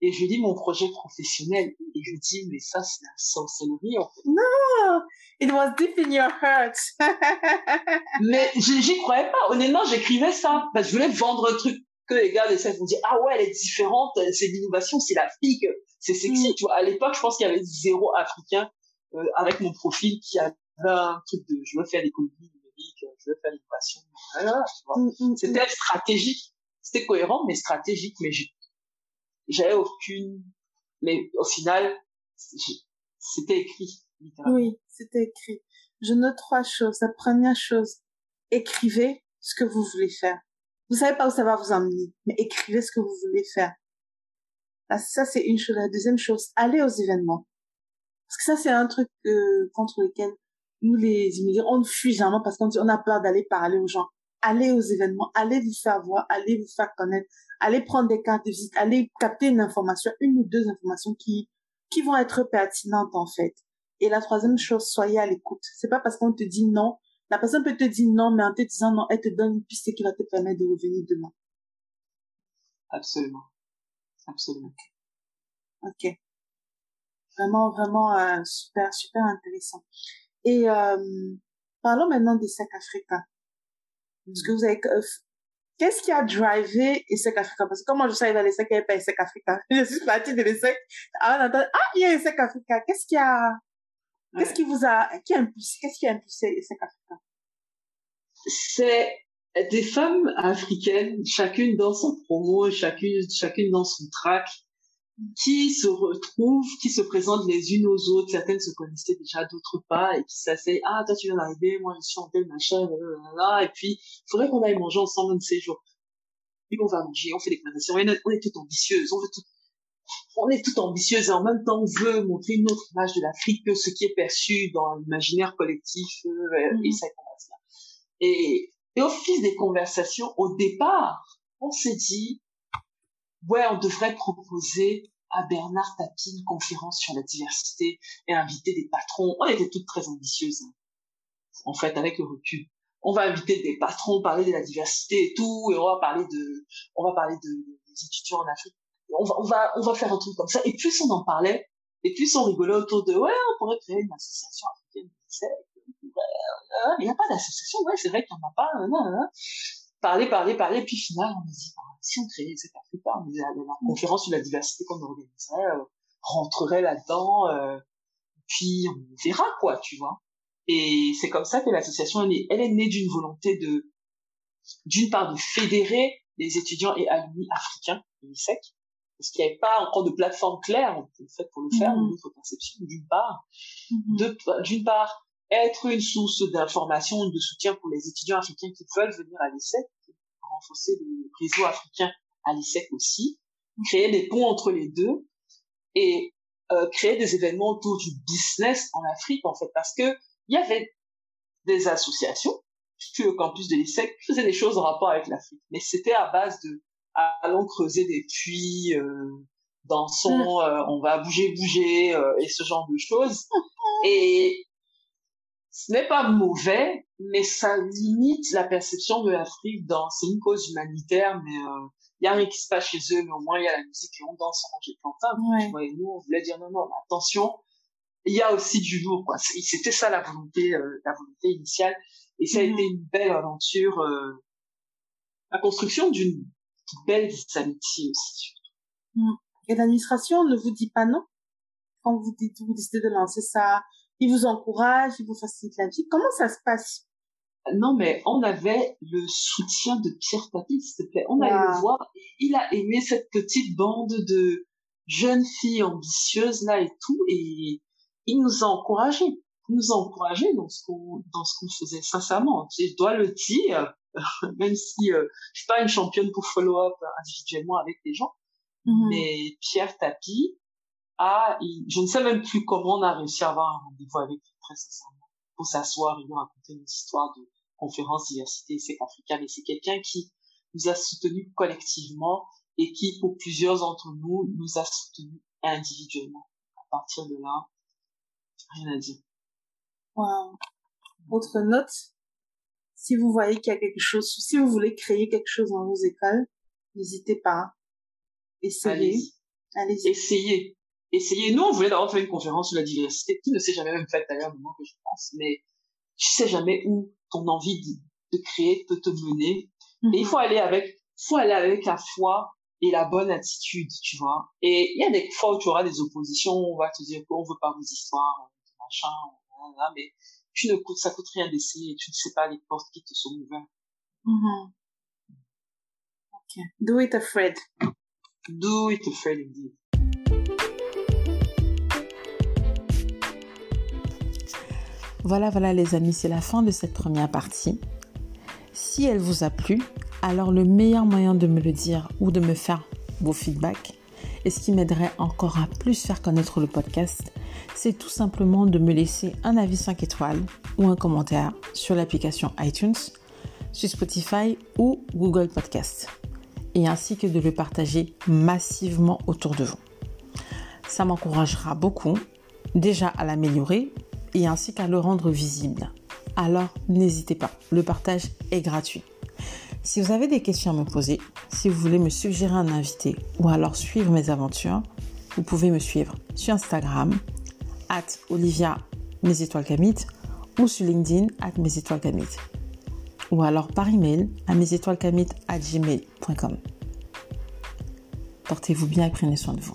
et je lis mon projet professionnel et je dis, mais ça, c'est la sorcellerie, en fait. Non! It was deep in your heart. (laughs) mais j'y croyais pas. Honnêtement, j'écrivais ça. Parce que je voulais vendre un truc que les gars de l'ESSEC vont dire, ah ouais, elle est différente, c'est l'innovation, c'est l'Afrique, c'est sexy, mm. tu vois. À l'époque, je pense qu'il y avait zéro africain euh, avec mon profil qui avait un truc de je veux faire l'économie numérique, je veux faire l'innovation. Voilà, mm, mm, C'était stratégique. C'était cohérent, mais stratégique. Mais j'avais aucune. Mais au final, c'était écrit. Oui, c'était écrit. Je note trois choses. La première chose, écrivez ce que vous voulez faire. Vous savez pas où ça va vous emmener, mais écrivez ce que vous voulez faire. Ça, c'est une chose. La deuxième chose, allez aux événements. Parce que ça, c'est un truc euh, contre lequel nous, les immigrés, on fuit jamais parce qu'on on a peur d'aller parler aux gens. Allez aux événements, allez vous faire voir, allez vous faire connaître, allez prendre des cartes de visite, allez capter une information, une ou deux informations qui, qui vont être pertinentes, en fait. Et la troisième chose, soyez à l'écoute. C'est pas parce qu'on te dit non. La personne peut te dire non, mais en te disant non, elle te donne une piste qui va te permettre de revenir demain. Absolument. Absolument. Ok. Vraiment, vraiment euh, super, super intéressant. Et euh, parlons maintenant des sacs africains. Parce que vous avez, qu'est-ce qui a drivé ESSEC Africa? Parce que comment je savais dans les sacs, il n'y avait pas ESSEC Africa. (laughs) Je suis partie de l'ESSEC. Ah, ah, il y a ESSEC Africa. Qu'est-ce qui a, qu'est-ce qui vous a, qui a impulsé, qu'est-ce qui a impulsé ESSEC Africa? C'est des femmes africaines, chacune dans son promo, chacune, chacune dans son track, qui se retrouvent, qui se présentent les unes aux autres. Certaines se connaissaient déjà, d'autres pas, et qui s'asseyent. Ah, toi, tu viens d'arriver, moi, je suis en tel machin, là, et puis, il faudrait qu'on aille manger ensemble un de ces jours. Puis on va manger, on fait des conversations, on est, on est toutes ambitieuses, on veut tout, on est toutes ambitieuses et en même temps on veut montrer une autre image de l'Afrique que ce qui est perçu dans l'imaginaire collectif euh, mm-hmm. et ça Et, et au fil des conversations, au départ, on s'est dit, ouais, on devrait proposer à Bernard Tapie une conférence sur la diversité et inviter des patrons. On était toutes très ambitieuses. Hein. En fait, avec le recul. On va inviter des patrons, parler de la diversité et tout, et on va parler de, on va parler de, des étudiants en Afrique. On va, on va, on va faire un truc comme ça. Et plus on en parlait, et plus on rigolait autour de, ouais, on pourrait créer une association africaine il n'y a pas d'association, ouais, c'est vrai qu'il n'y en a pas, parler, parler, parler, puis finalement, on a dit, bah, si on créait cette Africa, la, la, conférence sur la diversité qu'on organiserait, rentrerait là-dedans, puis on verra quoi, tu vois. Et c'est comme ça que l'association elle est, elle est née d'une volonté de, d'une part, de fédérer les étudiants et alumni africains de l'ISEC, parce qu'il n'y avait pas encore de plateforme claire en fait pour le faire, mmh. notre conception, d'une part. Mmh. D'une part, être une source d'information et de soutien pour les étudiants africains qui veulent venir à l'ISEC, renforcer le réseau africain à l'ISEC aussi, créer des ponts entre les deux et euh, créer des événements autour du business en Afrique en fait parce que il y avait des associations sur le campus de l'ISEC qui faisaient des choses en rapport avec l'Afrique mais c'était à base de allons creuser des puits euh, dansons mm. euh, on va bouger bouger euh, et ce genre de choses et ce n'est pas mauvais mais ça limite la perception de l'Afrique dans c'est une cause humanitaire mais euh, il y a rien qui se passe chez eux, mais au moins il y a la musique et on danse, on mange des plantains. Et nous, on voulait dire non, non, attention, il y a aussi du lourd, quoi. C'était ça la volonté, euh, la volonté initiale. Et ça a été une belle aventure, euh, la construction d'une belle amitié aussi. Mm. Et l'administration ne vous dit pas non? Quand vous dites, vous décidez de lancer ça. Il vous encourage, il vous facilite la vie. Comment ça se passe? Non, mais on avait le soutien de Pierre Tapie, s'il te plaît. On allait le voir. il a aimé cette petite bande de jeunes filles ambitieuses là et tout. Et il nous a encouragés. Il nous a encouragés dans ce qu'on, dans ce qu'on faisait, sincèrement. Je dois le dire, (laughs) même si euh, je suis pas une championne pour follow-up individuellement avec les gens. Mm-hmm. Mais Pierre Tapie a, je ne sais même plus comment on a réussi à avoir un rendez-vous avec lui, très sincèrement pour s'asseoir et nous raconter une histoire de, conférence diversité c'est africaine et c'est quelqu'un qui nous a soutenus collectivement et qui, pour plusieurs d'entre nous, nous a soutenus individuellement. À partir de là, rien à dire. Wow. Autre note, si vous voyez qu'il y a quelque chose, si vous voulez créer quelque chose dans vos écoles, n'hésitez pas. Essayez. Allez-y. Essayez. Essayez. Nous, on voulait d'abord faire une conférence sur la diversité, qui ne s'est jamais même faite d'ailleurs, moment que je pense, mais tu sais jamais où ton envie de, créer peut te mener. Mais il mhm. faut aller avec, faut aller avec la foi et la bonne attitude, tu vois. Et il y a des fois où tu auras des oppositions, on va te dire qu'on veut pas vos histoires, machin, mais tu ne coûte, ça coûte rien d'essayer, tu ne sais pas les portes qui te sont ouvertes. Mm Do it afraid. Do it afraid indeed. Voilà, voilà les amis, c'est la fin de cette première partie. Si elle vous a plu, alors le meilleur moyen de me le dire ou de me faire vos feedbacks et ce qui m'aiderait encore à plus faire connaître le podcast, c'est tout simplement de me laisser un avis 5 étoiles ou un commentaire sur l'application iTunes, sur Spotify ou Google Podcast, et ainsi que de le partager massivement autour de vous. Ça m'encouragera beaucoup déjà à l'améliorer et ainsi qu'à le rendre visible. Alors n'hésitez pas, le partage est gratuit. Si vous avez des questions à me poser, si vous voulez me suggérer un invité ou alors suivre mes aventures, vous pouvez me suivre sur Instagram, at Olivia Mes Étoiles ou sur LinkedIn, at Mes Étoiles ou alors par email à mesétoilescamit at gmail.com. Portez-vous bien et prenez soin de vous.